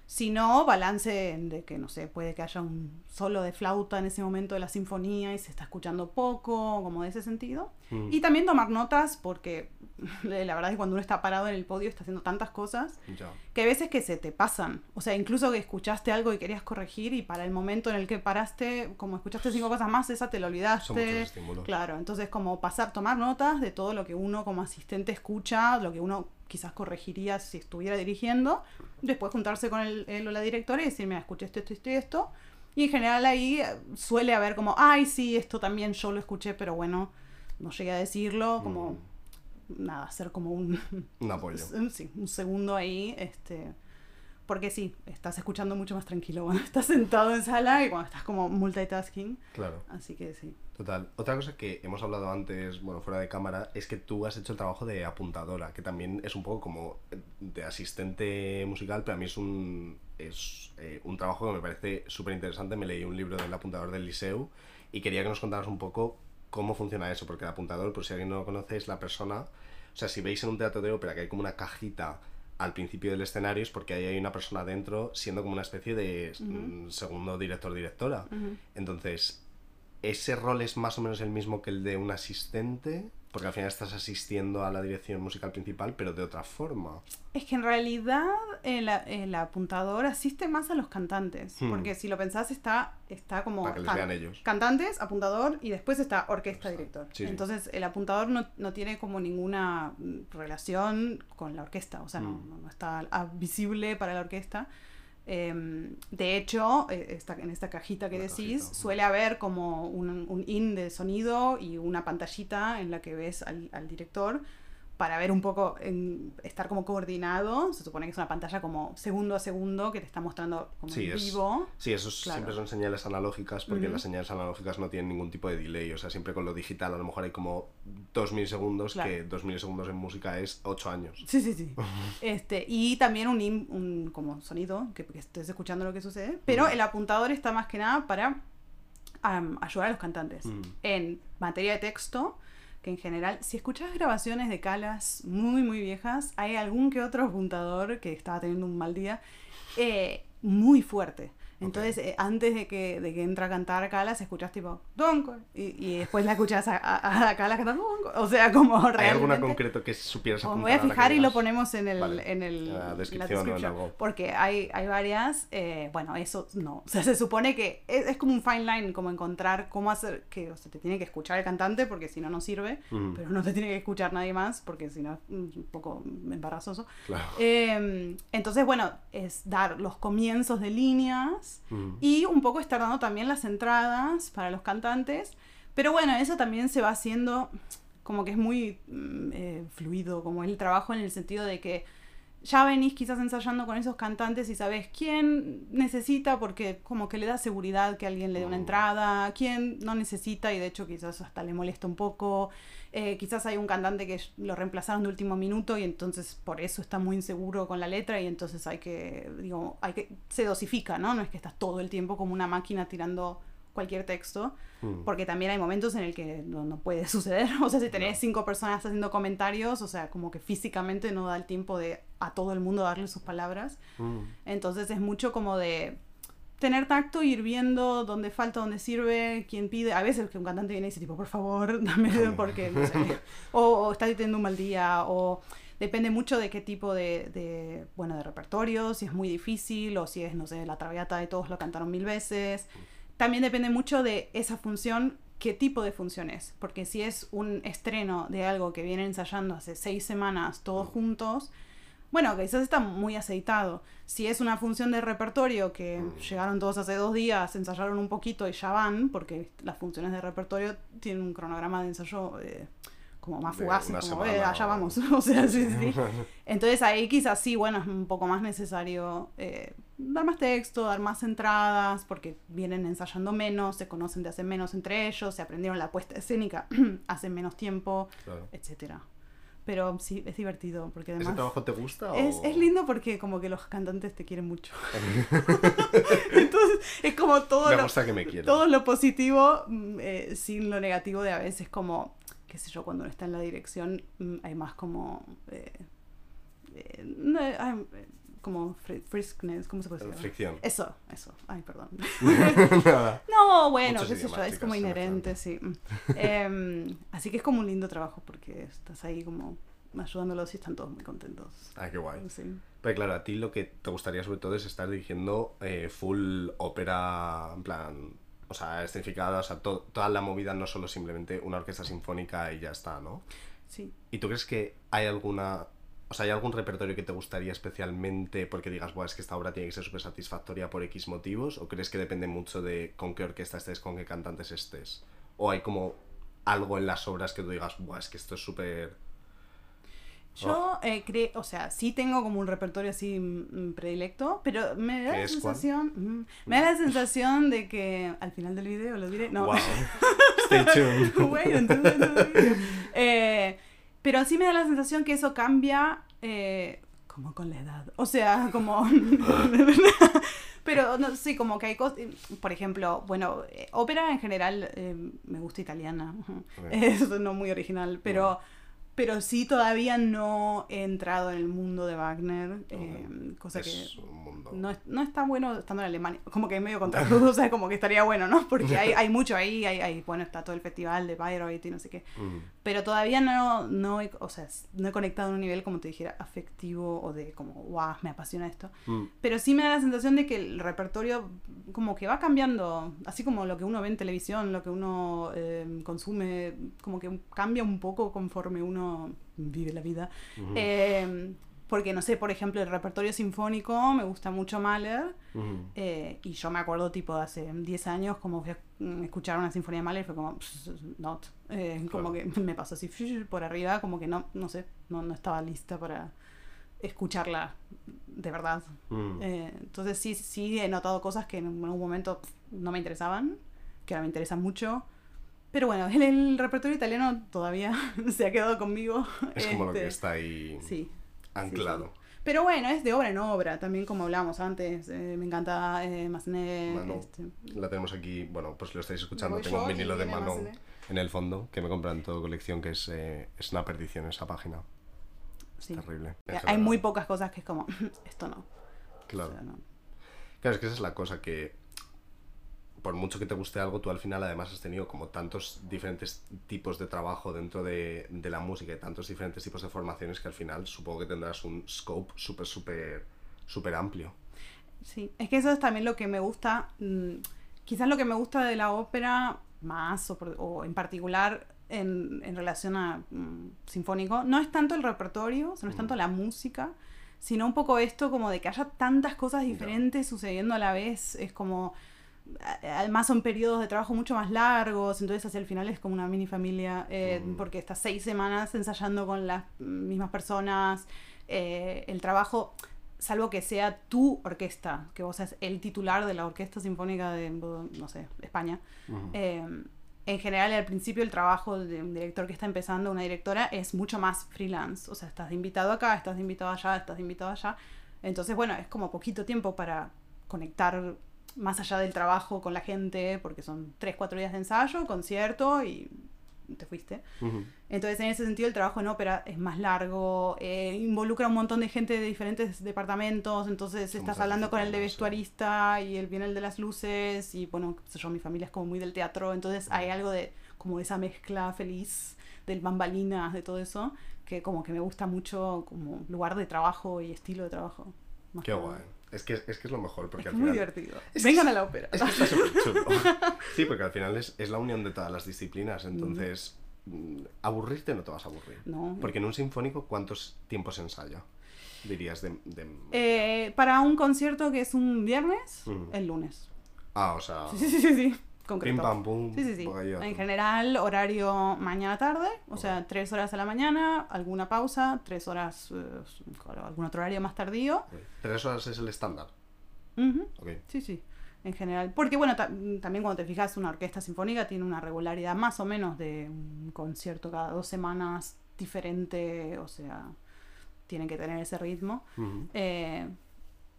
Si no, balance de que, no sé, puede que haya un solo de flauta en ese momento de la sinfonía y se está escuchando poco, como de ese sentido. Mm. Y también tomar notas porque (laughs) la verdad es que cuando uno está parado en el podio está haciendo tantas cosas que hay veces que se te pasan. O sea, incluso que escuchaste algo y querías corregir y para el momento en el que paraste, como escuchaste cinco cosas más, esa te la olvidaste. Son. Claro, entonces como pasar, tomar notas de todo lo que uno como asistente escucha, lo que uno quizás corregiría si estuviera dirigiendo, después juntarse con el, él o la directora y decir, mira, escuché esto, esto, esto y esto. Y en general ahí eh, suele haber como, ay, sí, esto también yo lo escuché, pero bueno, no llegué a decirlo, como, nada, hacer como un, Un apoyo. (laughs) sí, un segundo ahí, este, porque sí, estás escuchando mucho más tranquilo cuando (laughs) estás sentado en sala y cuando estás como multitasking, Claro. así que sí. Total. Otra cosa que hemos hablado antes, bueno, fuera de cámara, es que tú has hecho el trabajo de apuntadora, que también es un poco como de asistente musical, pero a mí es un, es, eh, un trabajo que me parece súper interesante. Me leí un libro del apuntador del Liceu y quería que nos contaras un poco cómo funciona eso, porque el apuntador, por si alguien no lo conoce, es la persona, o sea, si veis en un teatro de ópera que hay como una cajita al principio del escenario es porque ahí hay una persona dentro siendo como una especie de mm, segundo director-directora. Entonces, ¿ese rol es más o menos el mismo que el de un asistente? Porque al final estás asistiendo a la dirección musical principal, pero de otra forma. Es que en realidad el, el apuntador asiste más a los cantantes, Hmm. porque si lo pensás está, está como... Para que les vean ellos. Cantantes, apuntador y después está orquesta director. Sí, sí. Entonces el apuntador no, no tiene como ninguna relación con la orquesta, o sea, no, Mm. no- no está visible para la orquesta. Em, de hecho, eh, esta- en esta cajita que La decís, cajita, suele haber como un, un in de sonido y una pantallita en la que ves al, al director para ver un poco, en- estar como coordinado. Se supone que es una pantalla como segundo a segundo que te está mostrando como Sí, en es- vivo. Sí, esos Claro. siempre son señales analógicas, porque las señales analógicas no tienen ningún tipo de delay. O sea, siempre con lo digital a lo mejor hay como dos milisegundos, Claro. que dos milisegundos en música es ocho años. Sí, sí, sí. (laughs) Este, y también un, como sonido, que, que estés escuchando lo que sucede. Pero el apuntador está más que nada para ayudar a los cantantes. Mm. En materia de texto, que en general, si escuchas grabaciones de calas muy, muy viejas, hay algún que otro apuntador que estaba teniendo un mal día eh, muy fuerte. Entonces, eh, antes de que, de que entra a cantar Calas, escuchas tipo, Donko, y, y después la escuchas a, a, a Calas cantar Donko. O sea, como ¿Hay realmente... alguna concreto que supieras O me apuntar? voy a fijar y lo ponemos en el, Vale, en el la descripción. Porque hay, hay varias, eh, bueno, eso no. O sea, se supone que es, es como un fine line, como encontrar cómo hacer, que o sea, te tiene que escuchar el cantante porque si no, no sirve, pero no te tiene que escuchar nadie más porque si no es un poco embarazoso. Claro. Eh, entonces, bueno, es dar los comienzos de líneas Ujú. y un poco estar dando también las entradas para los cantantes. Pero bueno, eso también se va haciendo como que es muy mm, eh, fluido, como el trabajo en el sentido de que ya venís quizás ensayando con esos cantantes y sabes quién necesita porque como que le da seguridad que alguien le dé una Mm. entrada, quién no necesita y de hecho quizás hasta le molesta un poco. Eh, quizás hay un cantante que lo reemplazaron de último minuto y entonces por eso está muy inseguro con la letra y entonces hay que, digo, hay que, se dosifica, ¿no? No es que estás todo el tiempo como una máquina tirando cualquier texto, Mm. porque también hay momentos en el que no, no puede (laughs) suceder. O sea, si tenés No. cinco personas haciendo comentarios, o sea, como que físicamente no da el tiempo de a todo el mundo darle sus palabras. Mm. Entonces es mucho como de tener tacto, ir viendo dónde falta, dónde sirve, quién pide. A veces que un cantante viene y dice, tipo, por favor, (laughs) dame porque no sé. (laughs) o, o está teniendo un mal día, o depende mucho de qué tipo de, de, bueno, de repertorio, si es muy difícil, o si es, no sé, la traviata de todos lo cantaron mil veces. También depende mucho de esa función, qué tipo de función es. Porque si es un estreno de algo que vienen ensayando hace seis semanas todos juntos, bueno, quizás está muy aceitado. Si es una función de repertorio que llegaron todos hace dos días, ensayaron un poquito y ya van, porque las funciones de repertorio tienen un cronograma de ensayo eh, como más fugaz, como eh, allá vamos. (laughs) o sea, sí, sí. (laughs) Entonces ahí quizás sí, bueno, es un poco más necesario eh, dar más texto, dar más entradas, porque vienen ensayando menos, se conocen de hace menos entre ellos, se aprendieron la puesta escénica (clears throat) hace menos tiempo, Claro. etcétera. pero sí, es divertido, porque ¿Ese además... trabajo te gusta? Es, o- es lindo porque como que los cantantes te quieren mucho. (laughs) (laughs) Entonces es como todo Me lo, que me todo lo positivo mm, eh, sin lo negativo de a veces como, qué sé yo, cuando uno está en la dirección mm, hay más como... eh, eh, como fri- friskness, ¿cómo se puede decir? Fricción. Eso, eso. Ay, perdón. (laughs) (laughs) No, bueno, qué sé yo, idiomas, es como inherente, sí. Mm. Em, así que es como un lindo trabajo porque estás ahí como ayudándolos y están todos muy contentos. Ah, qué guay. Sí. Pero claro, a ti lo que te gustaría sobre todo es estar dirigiendo eh, full ópera, en plan, o sea, escenificada, o sea, to- toda la movida, no solo simplemente una orquesta sinfónica y ya está, ¿no? Sí. ¿Y tú crees que hay alguna, o sea, hay algún repertorio que te gustaría especialmente porque digas, Buah, es que esta obra tiene que ser súper satisfactoria por X motivos? ¿O crees que depende mucho de con qué orquesta estés, con qué cantantes estés? ¿O hay como algo en las obras que tú digas, Buah, es que esto es súper... Yo eh, creo, o sea, sí tengo como un repertorio así mm, predilecto, pero me da ¿Qué la sensación, mm, me da la sensación de que al final del video lo diré, no, Wow. (laughs) Stay tuned. Wait. (laughs) Eh, pero sí me da la sensación que eso cambia eh, como con la edad. O sea, como... (laughs) pero no, sí, como que hay cosas... Por ejemplo, bueno, eh, ópera en general eh, me gusta italiana. (laughs) Es no muy original, pero... Pero sí todavía no he entrado en el mundo de Wagner, eh, cosa que es un mundo. no, es- no está bueno estando en Alemania. Como que es medio (laughs) sea, como que estaría bueno, ¿no? Porque hay, (laughs) hay mucho ahí, hay, hay, bueno, está todo el festival de Bayreuth y no sé qué. Mm. Pero todavía no, no, he, o sea, no he conectado en un nivel, como te dijera, afectivo o de como, wow, me apasiona esto. Mm. Pero sí me da la sensación de que el repertorio como que va cambiando, así como lo que uno ve en televisión, lo que uno eh, consume, como que cambia un poco conforme uno vive la vida. Eh, porque, no sé, por ejemplo, el repertorio sinfónico me gusta mucho Mahler. Eh, y yo me acuerdo, tipo, hace 10 años, como fui a escuchar una sinfonía de Mahler fue como, "Pss, not. Eh, como Claro. que me pasó así por arriba, como que no, no sé, no, no estaba lista para escucharla de verdad. Mm. Eh, entonces sí, sí he notado cosas que en algún momento no me interesaban, que ahora me interesan mucho. Pero bueno, el, el repertorio italiano todavía (laughs) se ha quedado conmigo. Es como lo que Este, está ahí Sí. anclado. Pero bueno, es de obra en obra, también como hablábamos antes. eh, me encanta eh, Massenet, este, La tenemos aquí, bueno, pues lo estáis escuchando. voy Tengo un vinilo de viene mano Massenet. en el fondo que me compran en todo colección, que es, eh, es una perdición esa página. sí. Terrible. Hay general. muy pocas cosas que es como, (laughs) esto no. Claro. O sea, no. Claro, es que esa es la cosa que por mucho que te guste algo, tú al final además has tenido como tantos diferentes tipos de trabajo dentro de, de la música y tantos diferentes tipos de formaciones que al final supongo que tendrás un scope súper, súper, súper amplio. Sí, es que eso es también lo que me gusta, mm, quizás lo que me gusta de la ópera más o, por- o en particular en, en relación a mm, sinfónico, no es tanto el repertorio, o sea, no es tanto la música, sino un poco esto como de que haya tantas cosas diferentes sucediendo a la vez, es como, además son periodos de trabajo mucho más largos, entonces hacia el final es como una mini familia, eh, Mm. porque estás seis semanas ensayando con las mismas personas, eh, el trabajo salvo que sea tu orquesta, que vos seas el titular de la Orquesta Sinfónica de, no sé, España. Ujú. Eh, en general, al principio el trabajo de un director que está empezando, una directora, es mucho más freelance. O sea, estás de invitado acá, estás de invitado allá, estás de invitado allá. Entonces, bueno, es como poquito tiempo para conectar más allá del trabajo con la gente, porque son tres, cuatro días de ensayo, concierto y te fuiste. Ujú. Entonces, en ese sentido, el trabajo en ópera es más largo, eh, involucra un montón de gente de diferentes departamentos, entonces estás hablando con el de vestuarista y el viene el de las luces y bueno, sé yo, mi familia es como muy del teatro, entonces hay algo de como esa mezcla feliz del bambalinas, de todo eso, que como que me gusta mucho como lugar de trabajo y estilo de trabajo. más Qué que nada. Es que, es que es lo mejor, porque Es al muy final... divertido. Es Vengan a la ópera. Es que está súper (laughs) chulo. Sí, porque al final es, es la unión de todas las disciplinas, entonces mm, aburrirte no te vas a aburrir. No. Porque en un sinfónico, ¿cuántos tiempos ensaya? Dirías de... de- Eh, para un concierto que es un viernes, el lunes. Ah, o sea... Sí, sí, sí, sí. Pim Concreto. pam pum. Sí, sí, sí. En general, horario mañana-tarde, o sea, tres horas a la mañana, alguna pausa, tres horas, eh, algún otro horario más tardío. Tres horas es el estándar. Sí, sí, en general. Porque, bueno, ta- también cuando te fijas, una orquesta sinfónica tiene una regularidad más o menos de un concierto cada dos semanas, diferente, o sea, tienen que tener ese ritmo. Eh,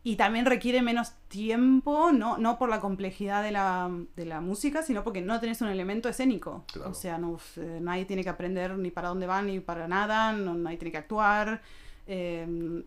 y también requiere menos tiempo, no, no por la complejidad de la, de la música, sino porque no tenés un elemento escénico. Claro. O sea, no, eh, nadie tiene que aprender ni para dónde va ni para nada, no, nadie tiene que actuar. eh,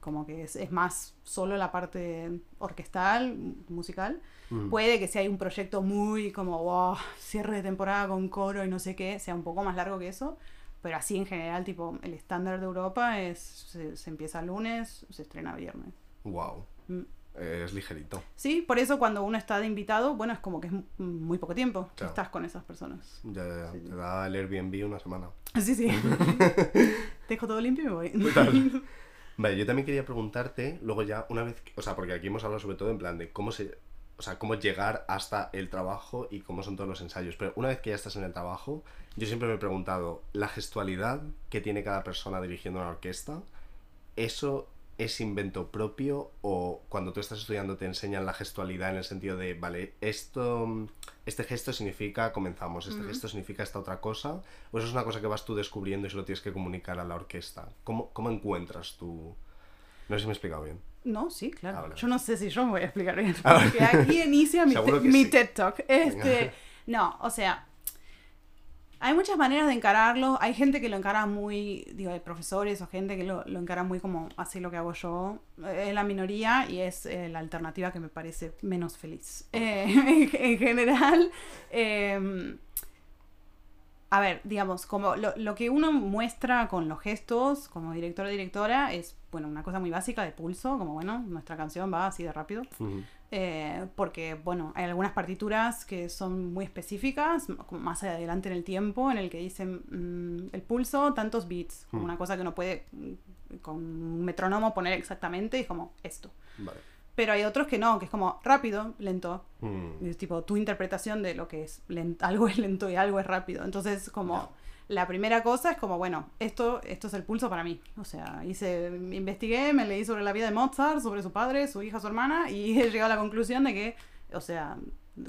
como que es, es más solo la parte orquestal, musical. Ujú. Puede que si hay un proyecto muy como, wow, cierre de temporada con coro y no sé qué, sea un poco más largo que eso. Pero así en general, tipo, el estándar de Europa es, se, se empieza el lunes, se estrena viernes. Wow. Mm. Es ligerito. Sí, por eso cuando uno está de invitado, bueno, es como que es muy poco tiempo que estás con esas personas. Ya, ya, ya. Sí. Te da el Airbnb una semana. (laughs) Sí, sí. (laughs) Dejo todo limpio y me voy. Total. (laughs) Vale, yo también quería preguntarte, luego ya, una vez, que- o sea, porque aquí hemos hablado sobre todo en plan de cómo se, o sea, cómo llegar hasta el trabajo y cómo son todos los ensayos, pero una vez que ya estás en el trabajo, yo siempre me he preguntado, la gestualidad que tiene cada persona dirigiendo una orquesta, ¿eso es invento propio o cuando tú estás estudiando te enseñan la gestualidad en el sentido de, vale, esto, este gesto significa comenzamos, este gesto significa esta otra cosa, o eso es una cosa que vas tú descubriendo y se lo tienes que comunicar a la orquesta? ¿Cómo, cómo encuentras tú? No sé si me he explicado bien. No, sí, claro. Ah, vale. Yo no sé si yo me voy a explicar bien. Ah. Porque aquí inicia mi, (laughs) mi sí. TED Talk. Este, no, o sea, hay muchas maneras de encararlo. Hay gente que lo encara muy, digo, hay profesores o gente que lo, lo encara muy como así lo que hago yo. Eh, Es la minoría y es eh, la alternativa que me parece menos feliz. Eh, en, (laughs) en general, eh, a ver, digamos, como lo, lo que uno muestra con los gestos como director o directora es, bueno, una cosa muy básica de pulso, como bueno, nuestra canción va así de rápido. Eh, porque, bueno, hay algunas partituras que son muy específicas, más adelante en el tiempo, en el que dicen mm, el pulso, tantos beats, como Mm. una cosa que uno puede mm, con un metrónomo poner exactamente y es como esto. Vale. Pero hay otros que no, que es como rápido, lento. Mm. Y es tipo tu interpretación de lo que es len- algo es lento y algo es rápido. Entonces, como Ya. La primera cosa es como, bueno, esto, esto es el pulso para mí. O sea, hice, investigué, me leí sobre la vida de Mozart, sobre su padre, su hija, su hermana, y (laughs) he llegado a la conclusión de que, o sea,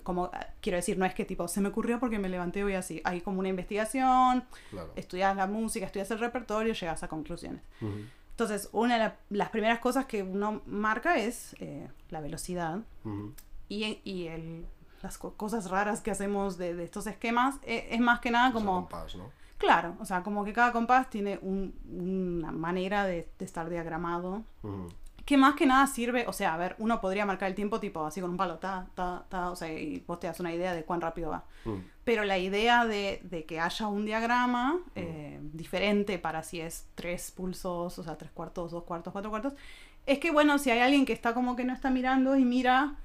como quiero decir, no es que tipo se me ocurrió porque me levanté hoy así. Hay como una investigación, Claro. estudias la música, estudias el repertorio, llegas a conclusiones. Ujú. Entonces, una de la- las primeras cosas que uno marca es eh, la velocidad Ujú. y, y el, las co- cosas raras que hacemos de, de estos esquemas eh, es más que nada como, compás, ¿no? Claro, o sea, como que cada compás tiene un- una manera de, de estar diagramado, que más que nada sirve, o sea, a ver, uno podría marcar el tiempo tipo así con un palo, ta, ta, ta, o sea, y vos te das una idea de cuán rápido va. Pero la idea de, de que haya un diagrama eh, diferente para si es tres pulsos, o sea, tres cuartos, dos cuartos, cuatro cuartos, es que bueno, si hay alguien que está como que no está mirando y mira,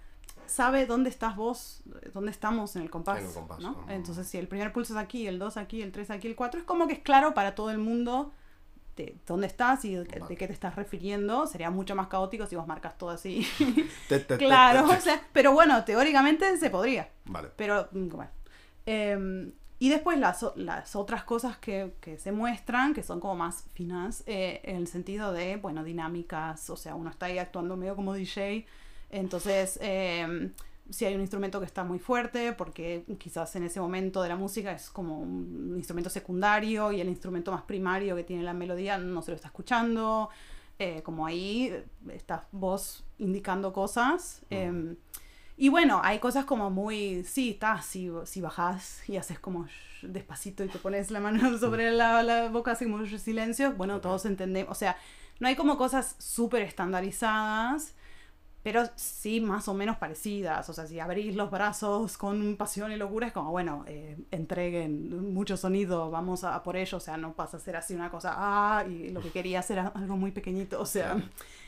sabe dónde estás vos, dónde estamos en el compás. En el compás, ¿no? Entonces, si el primer pulso es aquí, el dos aquí, el tres aquí, el cuatro, es como que es claro para todo el mundo de dónde estás y de, qué te estás refiriendo. Sería mucho más caótico si vos marcas todo así. (laughs) Te- te- te- claro, te- o sea, pero bueno, teóricamente se podría. Vale. Pero, mm, bueno. Em, y después las, las otras cosas que, que se muestran, que son como más finas, eh, en el sentido de, bueno, dinámicas, o sea, uno está ahí actuando medio como DJ, entonces, em, si hay un instrumento que está muy fuerte, porque quizás en ese momento de la música es como un instrumento secundario y el instrumento más primario que tiene la melodía no se lo está escuchando, eh, como ahí eh, estás vos indicando cosas. em, y bueno, hay cosas como muy, sí, está, si, si bajás y haces como sh- despacito y te pones la mano (laughs) sobre la, la boca, así como silencio, bueno, Ok. todos entendemos, o sea, no hay como cosas súper estandarizadas, pero sí más o menos parecidas, o sea, si abrís los brazos con pasión y locura, es como, bueno, eh, entreguen mucho sonido, vamos a, por ello, o sea, no pasa a ser así una cosa, ah, y lo que quería hacer era algo muy pequeñito, o sea,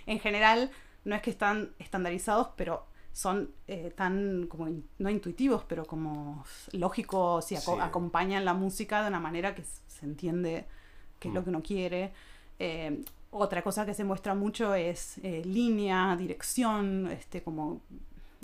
en general no es que están estandarizados, pero son eh, tan como in- no intuitivos, pero como lógicos y aco- Sí. acompañan la música de una manera que se entiende qué es lo Mm. que uno quiere. Eh, otra cosa que se muestra mucho es eh, línea, dirección, este como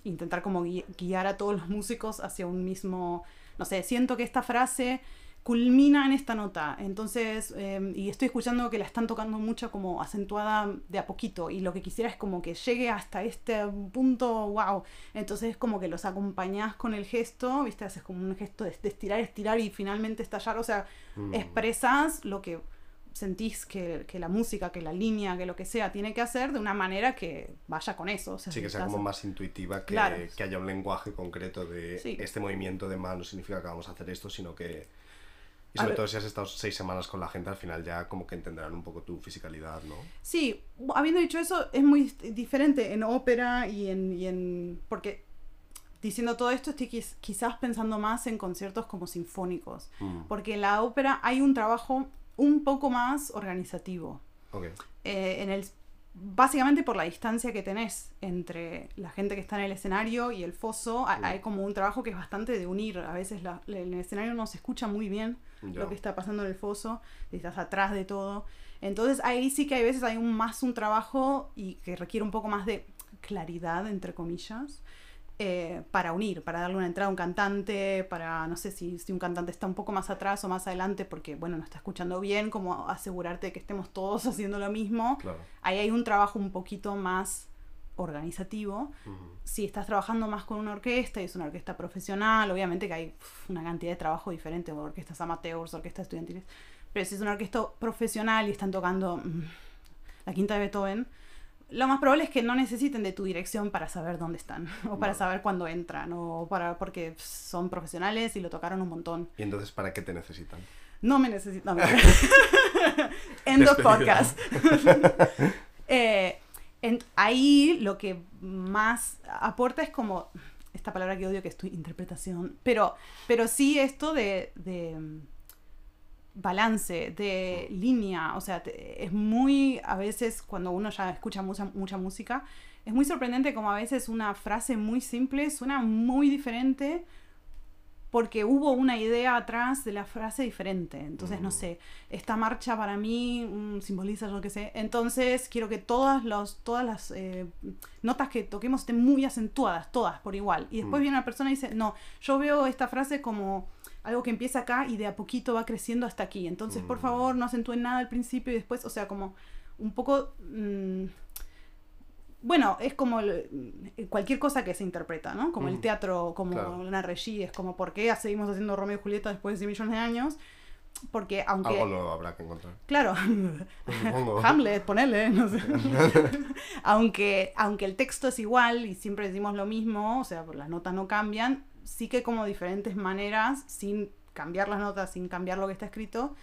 intentar como gui- guiar a todos los músicos hacia un mismo, no sé, siento que esta frase culmina en esta nota, entonces, eh, y estoy escuchando que la están tocando mucho como acentuada de a poquito, y lo que quisiera es como que llegue hasta este punto, wow, entonces como que los acompañás con el gesto, viste, haces como un gesto de, de estirar, estirar y finalmente estallar, o sea, Mm. expresas lo que sentís que, que la música, que la línea, que lo que sea tiene que hacer de una manera que vaya con eso. O sea, Sí, que sea como más intuitiva, que, Claro. que haya un lenguaje concreto de Sí. este movimiento de mano significa que vamos a hacer esto, sino que... Y A sobre todo si has estado seis semanas con la gente, al final ya como que entenderán un poco tu fisicalidad, ¿no? Sí, habiendo dicho eso, es muy diferente en ópera y en, y en... Porque diciendo todo esto, estoy quiz- quizás pensando más en conciertos como sinfónicos. Mm, Porque en la ópera hay un trabajo un poco más organizativo. ok. eh, en el, básicamente por la distancia que tenés entre la gente que está en el escenario y el foso, ha- hay como un trabajo que es bastante de unir. A veces la- en el escenario no se escucha muy bien lo que está pasando en el foso, estás atrás de todo. Entonces ahí sí que hay veces hay un, más un trabajo y que requiere un poco más de claridad, entre comillas, eh, para unir, para darle una entrada a un cantante, para, no sé si, si un cantante está un poco más atrás o más adelante porque, bueno, no está escuchando bien, como asegurarte que estemos todos (laughs) haciendo lo mismo. Claro. Ahí hay un trabajo un poquito más organizativo. Ujú. Si estás trabajando más con una orquesta y es una orquesta profesional, obviamente que hay uf, una cantidad de trabajo diferente, orquestas amateurs, orquestas estudiantiles. Pero si es una orquesta profesional y están tocando mm, la quinta de Beethoven, lo más probable es que no necesiten de tu dirección para saber dónde están, (laughs) o para saber cuándo entran, o para porque son profesionales y lo tocaron un montón. Y entonces, ¿para qué te necesitan? No me necesitan. No. End of podcast. Eh, en- ahí lo que más aporta es como esta palabra que odio que es tu interpretación, pero, pero sí esto de, de, balance, de línea, o sea, te- es muy, a veces cuando uno ya escucha mucha, mucha música, es muy sorprendente como a veces una frase muy simple suena muy diferente porque hubo una idea atrás de la frase diferente. Entonces, no Mm. sé, esta marcha para mí mm, simboliza lo que sé. Entonces, quiero que todas, los, todas las eh, notas que toquemos estén muy acentuadas, todas por igual. Y después Mm. viene una persona y dice, no, yo veo esta frase como algo que empieza acá y de a poquito va creciendo hasta aquí. Entonces, por Mm. favor, no acentúen nada al principio y después, o sea, como un poco... mm, bueno, es como el- cualquier cosa que se interpreta, ¿no? Como el Ujú. teatro, como Claro. una regie, es como ¿por qué seguimos haciendo Romeo y Julieta después de 100 millones de años? Porque aunque... Algo nuevo habrá que encontrar. Claro. (laughs) (laughs) Hamlet, ponele, no sé. (laughs) aunque, aunque el texto es igual y siempre decimos lo mismo, o sea, las notas no cambian, sí que como diferentes maneras, sin cambiar las notas, sin cambiar lo que está escrito,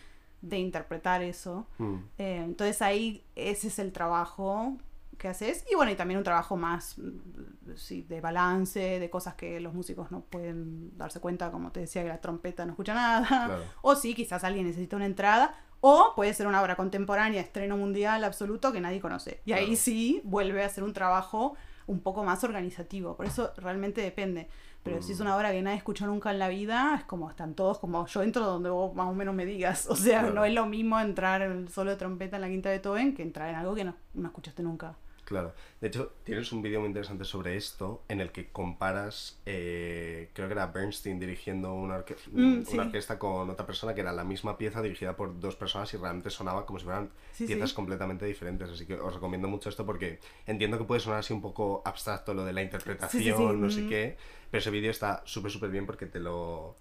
de interpretar eso. Mm, Eh, entonces ahí ese es el trabajo que haces. Y bueno, y también un trabajo más mm, sí, de balance, de cosas que los músicos no pueden darse cuenta, como te decía, que la trompeta no escucha nada. Claro. O sí, quizás alguien necesita una entrada. O puede ser una obra contemporánea, estreno mundial absoluto que nadie conoce. Y ahí sí vuelve a ser un trabajo un poco más organizativo. Por eso realmente depende. Pero si es Mm. una obra que nadie escuchó nunca en la vida, es como están todos como yo entro donde vos más o menos me digas. O sea, Claro. no es lo mismo entrar en el solo de trompeta en la quinta de Beethoven que entrar en algo que no, no escuchaste nunca. Claro. De hecho, tienes un vídeo muy interesante sobre esto en el que comparas, eh, creo que era Bernstein dirigiendo una, orque- Mm, una sí. orquesta con otra persona que era la misma pieza dirigida por dos personas y realmente sonaba como si fueran Sí, piezas sí. completamente diferentes. Así que os recomiendo mucho esto porque entiendo que puede sonar así un poco abstracto lo de la interpretación, no sé Mm. qué, pero ese vídeo está súper, súper bien porque te lo...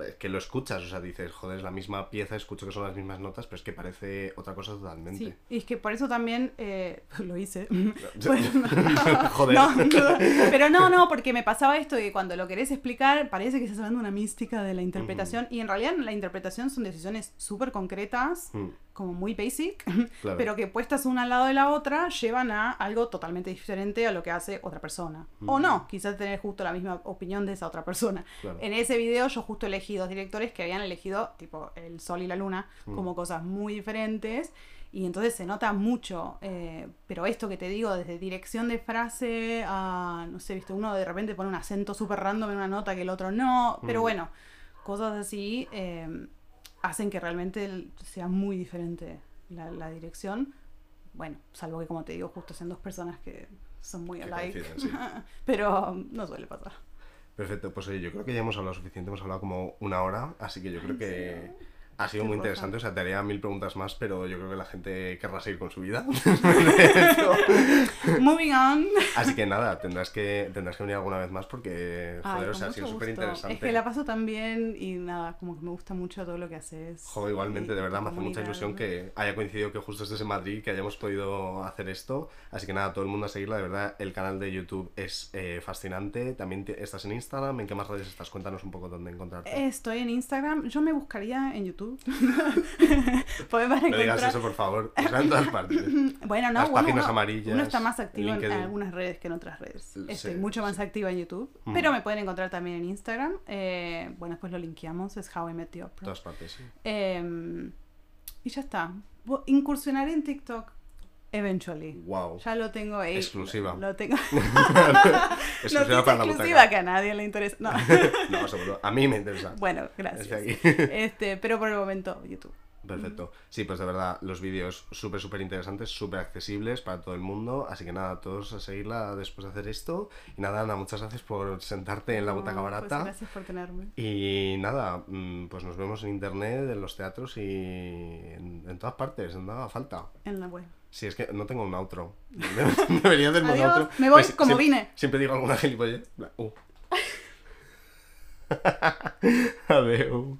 es que lo escuchas, o sea, dices, joder, es la misma pieza, escucho que son las mismas notas, pero es que parece otra cosa totalmente. Sí, y es que por eso también eh, (laughs) lo hice. (laughs) (laughs) Joder. No, no, pero no, no, porque me pasaba esto de que cuando lo querés explicar parece que estás hablando de una mística de la interpretación y en realidad la interpretación son decisiones súper concretas, Mm, como muy basic, claro. pero que puestas una al lado de la otra llevan a algo totalmente diferente a lo que hace otra persona. O no, quizás tener justo la misma opinión de esa otra persona. Claro. En ese video yo justo elegí dos directores que habían elegido tipo el sol y la luna Mm. como cosas muy diferentes y entonces se nota mucho, eh, pero esto que te digo, desde dirección de frase a, no sé, viste, uno de repente pone un acento súper random en una nota que el otro no, pero Mm. bueno, cosas así eh, hacen que realmente sea muy diferente la, la dirección. Bueno, salvo que como te digo, justo sean dos personas que son muy alike. sí. (laughs) pero no suele pasar. Perfecto, pues oye, yo creo que ya hemos hablado suficiente, hemos hablado como una hora, así que yo creo que Ha sido muy interesante, o sea, te haría mil preguntas más, pero yo creo que la gente querrá seguir con su vida. (laughs) (laughs) Moving on. Así que nada, tendrás que, tendrás que venir alguna vez más porque, Ay, joder, o con sea, ha sido súper interesante. Es que la paso tan bien y nada, como que me gusta mucho todo lo que haces. Joder, igualmente, de verdad me hace mucha ilusión que haya coincidido que justo estés en Madrid, que hayamos podido hacer esto. Así que nada, todo el mundo a seguirla, de verdad, el canal de YouTube es eh, fascinante. También te- estás en Instagram, ¿en qué más redes estás? Cuéntanos un poco dónde encontrarte. Estoy en Instagram. Yo me buscaría en YouTube. Podemos (laughs) no digas eso, por favor. En todas partes. (laughs) Bueno, no, Las bueno, páginas uno, amarillas, uno está más activo en, algunas redes que en otras redes. Estoy sí, mucho más sí. activa en YouTube. Mm. Pero me pueden encontrar también en Instagram. Eh, bueno, después lo linkeamos. Es How I Met the Oprah. todas partes, sí. Eh, y ya está. Incursionaré en TikTok eventually. Wow. Ya lo tengo ahí. Exclusiva. Lo tengo. (laughs) (laughs) Exclusiva para la exclusiva que a nadie le interesa. No. (laughs) No, seguro. A mí me interesa. bueno, gracias. Este, pero por el momento, YouTube. Perfecto. Sí, pues de verdad, los vídeos súper, súper interesantes, súper accesibles para todo el mundo. Así que nada, todos a seguirla después de hacer esto. Y nada, Ana, muchas gracias por sentarte en la butaca pues barata. gracias por tenerme. Y nada, mm, pues nos vemos en internet, en los teatros y en, en todas partes, no haga falta. En la web. Si es que no tengo un outro. (laughs) Debería hacerme un Adiós, outro. me voy Pues como siempre- vine. Siempre digo alguna gilipollez. Uh. (laughs) Adeu.